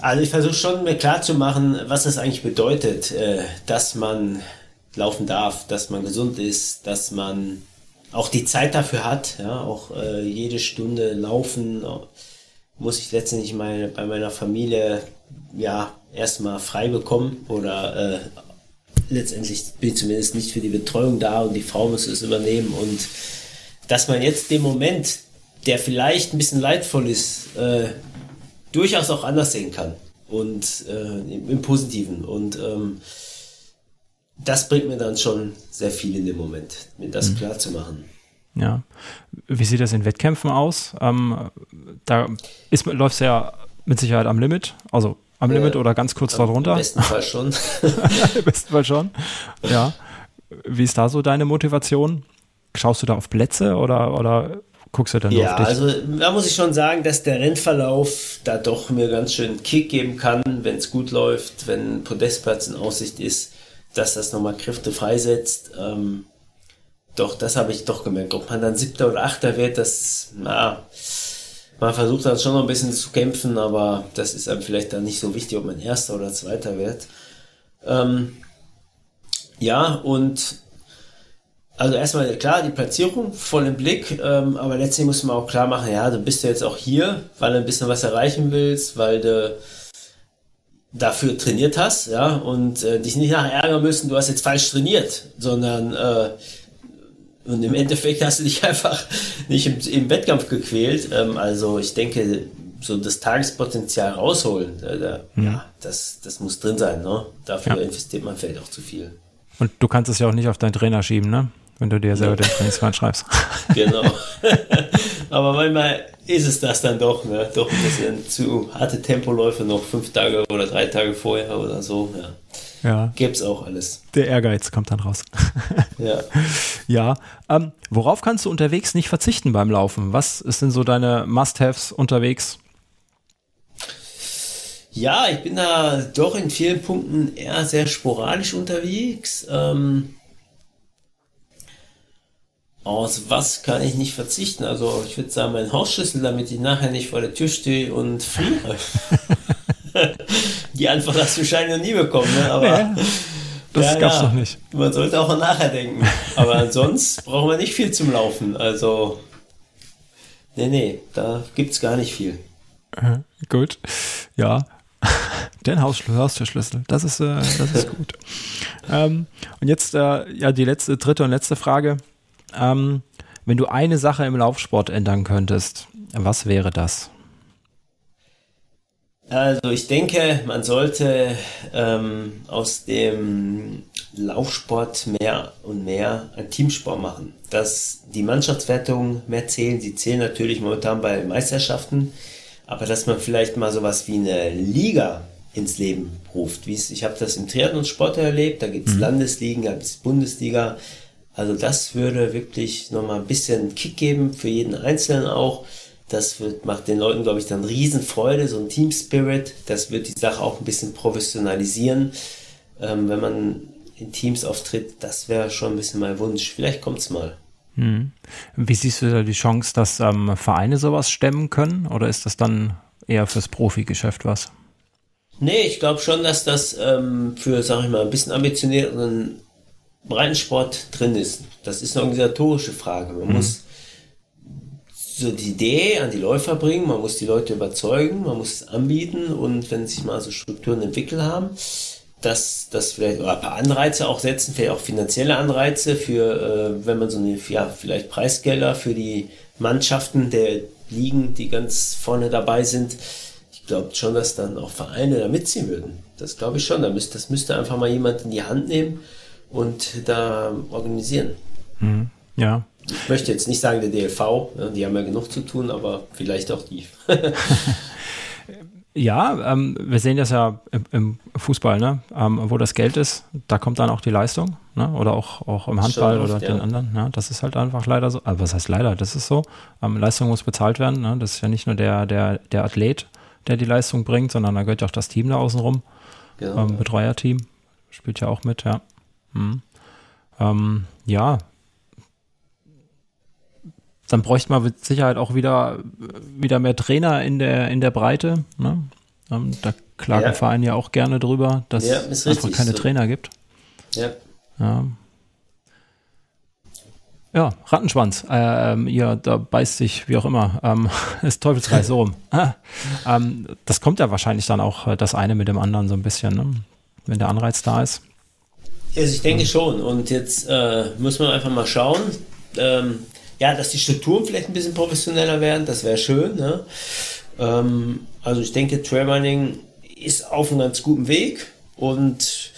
Also ich versuche schon mir klar zu machen, was das eigentlich bedeutet, äh, dass man laufen darf, dass man gesund ist, dass man auch die Zeit dafür hat, ja, auch äh, jede Stunde laufen muss ich letztendlich meine, bei meiner Familie ja erstmal frei bekommen oder äh, letztendlich bin ich zumindest nicht für die Betreuung da und die Frau muss es übernehmen. Und dass man jetzt den Moment, der vielleicht ein bisschen leidvoll ist, äh, durchaus auch anders sehen kann. Und äh, im, im, Positiven. Und ähm, das bringt mir dann schon sehr viel in dem Moment, mir das mhm. klar zu machen. Ja. Wie sieht das in Wettkämpfen aus? Ähm, da läuft es ja mit Sicherheit am Limit, also am äh, Limit oder ganz kurz darunter. Im besten Fall schon. Im besten Fall schon. Ja. Wie ist da so deine Motivation? Schaust du da auf Plätze oder, oder guckst du dann ja, auf dich? also da muss ich schon sagen, dass der Rennverlauf da doch mir ganz schön Kick geben kann, wenn es gut läuft, wenn ein Podestplatz in Aussicht ist, dass das nochmal Kräfte freisetzt. Ähm, doch, das habe ich doch gemerkt. Ob man dann siebter oder achter wird, das, na, man versucht dann schon noch ein bisschen zu kämpfen, aber das ist einem vielleicht dann nicht so wichtig, ob man erster oder zweiter wird. Ähm, ja, und also erstmal klar, die Platzierung voll im Blick, ähm, aber letztlich muss man auch klar machen, ja, du bist ja jetzt auch hier, weil du ein bisschen was erreichen willst, weil du dafür trainiert hast, ja, und äh, dich nicht nachher ärgern müssen, du hast jetzt falsch trainiert, sondern äh, und im Endeffekt hast du dich einfach nicht im, im Wettkampf gequält. Ähm, also ich denke, so das Tagespotenzial rausholen, da, da, mhm. ja, das, das muss drin sein. Ne? Dafür ja. investiert man vielleicht auch zu viel. Und du kannst es ja auch nicht auf deinen Trainer schieben, ne? Wenn du dir selber den Trainingsplan schreibst. Genau. Aber manchmal ist es das dann doch, ne? Doch ein bisschen zu harte Tempoläufe noch fünf Tage oder drei Tage vorher oder so. Ja. Ja. Gäbe es auch alles. Der Ehrgeiz kommt dann raus. ja. Ja. Ähm, worauf kannst du unterwegs nicht verzichten beim Laufen? Was denn so deine Must-Haves unterwegs? Ja, ich bin da doch in vielen Punkten eher sehr sporadisch unterwegs. Ähm, aus was kann ich nicht verzichten? Also ich würde sagen, mein Hausschlüssel, damit ich nachher nicht vor der Tür stehe und friere. Die Antwort hast du wahrscheinlich noch nie bekommen, ne? aber nee, das ja, gab's ja, doch nicht. Man sollte auch nachher denken. Aber sonst brauchen wir nicht viel zum Laufen. Also, nee, nee, da gibt's gar nicht viel. Äh, gut, ja. Den Haustürschlüssel, das ist, äh, das ist gut. ähm, und jetzt äh, ja die letzte, dritte und letzte Frage. Ähm, wenn du eine Sache im Laufsport ändern könntest, was wäre das? Also ich denke, man sollte ähm, aus dem Laufsport mehr und mehr ein Teamsport machen. Dass die Mannschaftswertungen mehr zählen, sie zählen natürlich momentan bei Meisterschaften, aber dass man vielleicht mal sowas wie eine Liga ins Leben ruft. Ich habe das im Triathlon-Sport erlebt, da gibt es mhm. Landesligen, da gibt es Bundesliga. Also das würde wirklich nochmal ein bisschen Kick geben für jeden Einzelnen auch das wird, macht den Leuten, glaube ich, dann Riesenfreude, so ein Team Spirit. Das wird die Sache auch ein bisschen professionalisieren. Ähm, wenn man in Teams auftritt, das wäre schon ein bisschen mein Wunsch. Vielleicht kommt es mal. Hm. Wie siehst du da die Chance, dass ähm, Vereine sowas stemmen können? Oder ist das dann eher fürs Profigeschäft was? Nee, ich glaube schon, dass das ähm, für, sag ich mal, ein bisschen ambitionierteren Breitensport drin ist. Das ist eine organisatorische Frage. Man mhm. muss so die Idee an die Läufer bringen, man muss die Leute überzeugen, man muss es anbieten und wenn sich mal so Strukturen entwickelt haben, dass das vielleicht oder ein paar Anreize auch setzen, vielleicht auch finanzielle Anreize für, äh, wenn man so eine, ja, vielleicht Preisgelder für die Mannschaften der Ligen, die ganz vorne dabei sind. Ich glaube schon, dass dann auch Vereine da mitziehen würden. Das glaube ich schon. Da müsste, das müsste einfach mal jemand in die Hand nehmen und da organisieren. Mhm. Ja, ich möchte jetzt nicht sagen der DLV, die haben ja genug zu tun, aber vielleicht auch die. ja, ähm, wir sehen das ja im, im Fußball, ne? Ähm, wo das Geld ist, da kommt dann auch die Leistung, ne? oder auch, auch im Handball oft, oder ja. den anderen. Ne? Das ist halt einfach leider so. Also was heißt leider? Das ist so. Ähm, Leistung muss bezahlt werden. Ne? Das ist ja nicht nur der, der, der Athlet, der die Leistung bringt, sondern da gehört ja auch das Team da außen rum. Genau, ähm, Betreuerteam spielt ja auch mit, ja. Hm. Ähm, ja, dann bräuchte man mit Sicherheit auch wieder, wieder mehr Trainer in der, in der Breite. Ne? Ähm, da klagen ja. Vereine ja auch gerne drüber, dass ja, es einfach keine so. Trainer gibt. Ja. ja. Ja, Rattenschwanz. Ähm, ihr, da beißt sich, wie auch immer, ähm, ist Teufelskreis so rum. Ähm, das kommt ja wahrscheinlich dann auch äh, das eine mit dem anderen so ein bisschen, ne? wenn der Anreiz da ist. Also ich denke schon. Und jetzt äh, muss man einfach mal schauen. Ähm, ja, dass die Strukturen vielleicht ein bisschen professioneller werden, das wäre schön. Ne? Ähm, also ich denke, Trailrunning ist auf einem ganz guten Weg. Und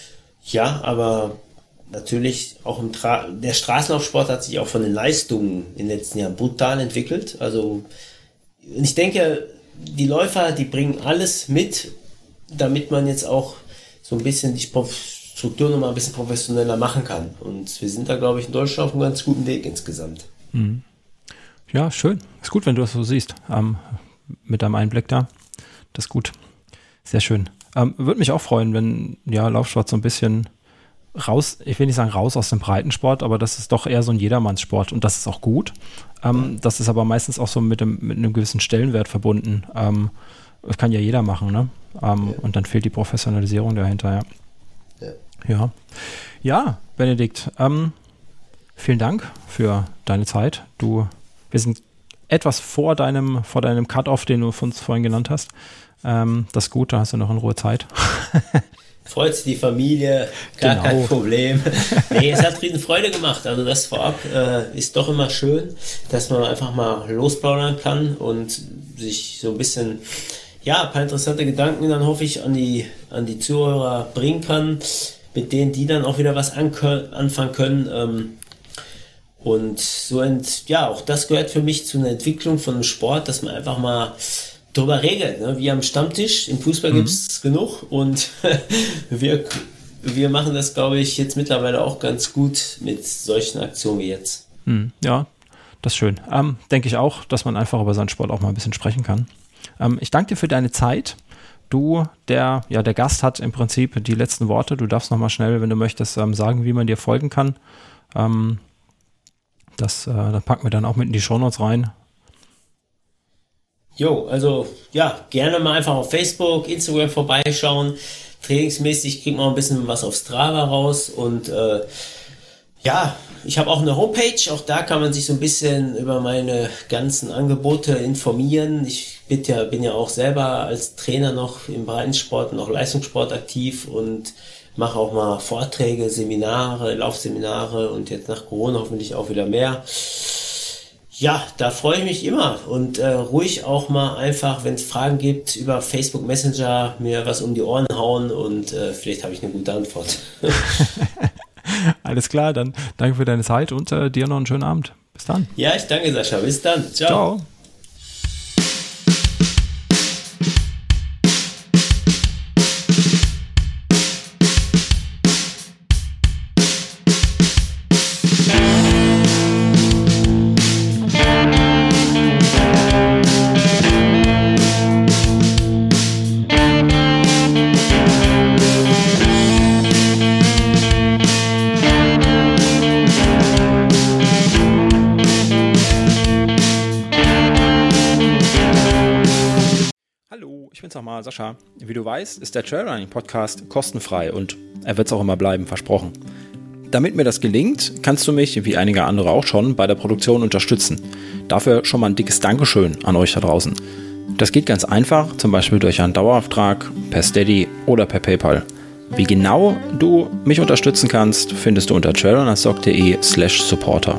ja, aber natürlich auch im Tra der Straßenlaufsport hat sich auch von den Leistungen in den letzten Jahren brutal entwickelt. Also ich denke, die Läufer, die bringen alles mit, damit man jetzt auch so ein bisschen die Struktur noch mal ein bisschen professioneller machen kann. Und wir sind da, glaube ich, in Deutschland auf einem ganz guten Weg insgesamt. Mhm. Ja, schön. Ist gut, wenn du das so siehst. Ähm, mit deinem Einblick da. Das ist gut. Sehr schön. Ähm, Würde mich auch freuen, wenn ja Laufsport so ein bisschen raus, ich will nicht sagen raus aus dem Breitensport, aber das ist doch eher so ein Jedermannssport und das ist auch gut. Ähm, das ist aber meistens auch so mit, dem, mit einem gewissen Stellenwert verbunden. Ähm, das kann ja jeder machen, ne? Ähm, ja. Und dann fehlt die Professionalisierung dahinter, ja. Ja, ja. Benedikt, ähm, vielen Dank für deine Zeit. Du, wir sind etwas vor deinem, vor deinem Cut-Off, den du uns vorhin genannt hast. Ähm, das ist gut, da hast du noch in Ruhe Zeit. freut sich die Familie, gar genau. kein Problem. nee, es hat riesen Freude gemacht. Also das vorab äh, ist doch immer schön, dass man einfach mal losplaudern kann und sich so ein bisschen, ja, ein paar interessante Gedanken dann hoffe ich an die, an die Zuhörer bringen kann, mit denen die dann auch wieder was anfangen können. Ähm, und so, ent, ja, auch das gehört für mich zu einer Entwicklung von einem Sport, dass man einfach mal drüber regelt. Ne? Wir am Stammtisch, im Fußball mhm. gibt es genug und wir, wir machen das, glaube ich, jetzt mittlerweile auch ganz gut mit solchen Aktionen wie jetzt. Mhm. Ja, das ist schön. Ähm, Denke ich auch, dass man einfach über seinen Sport auch mal ein bisschen sprechen kann. Ähm, ich danke dir für deine Zeit. Du, der, ja, der Gast hat im Prinzip die letzten Worte. Du darfst nochmal schnell, wenn du möchtest, ähm, sagen, wie man dir folgen kann. Ähm, das, äh, das packen wir dann auch mit in die Shownotes rein. Jo, also ja, gerne mal einfach auf Facebook, Instagram vorbeischauen. Trainingsmäßig kriegt man ein bisschen was auf Strava raus und äh, ja, ich habe auch eine Homepage, auch da kann man sich so ein bisschen über meine ganzen Angebote informieren. Ich bin ja, bin ja auch selber als Trainer noch im Breitensport und auch Leistungssport aktiv und mache auch mal Vorträge, Seminare, Laufseminare und jetzt nach Corona hoffentlich auch wieder mehr. Ja, da freue ich mich immer und äh, ruhig auch mal einfach, wenn es Fragen gibt, über Facebook Messenger mir was um die Ohren hauen und äh, vielleicht habe ich eine gute Antwort. Alles klar, dann danke für deine Zeit und äh, dir noch einen schönen Abend. Bis dann. Ja, ich danke Sascha. Bis dann. Ciao. Ciao. Sascha. Wie du weißt, ist der Trailrunning Podcast kostenfrei und er wird es auch immer bleiben, versprochen. Damit mir das gelingt, kannst du mich, wie einige andere auch schon, bei der Produktion unterstützen. Dafür schon mal ein dickes Dankeschön an euch da draußen. Das geht ganz einfach, zum Beispiel durch einen Dauerauftrag, per Steady oder per PayPal. Wie genau du mich unterstützen kannst, findest du unter trailrunnersock.de slash supporter.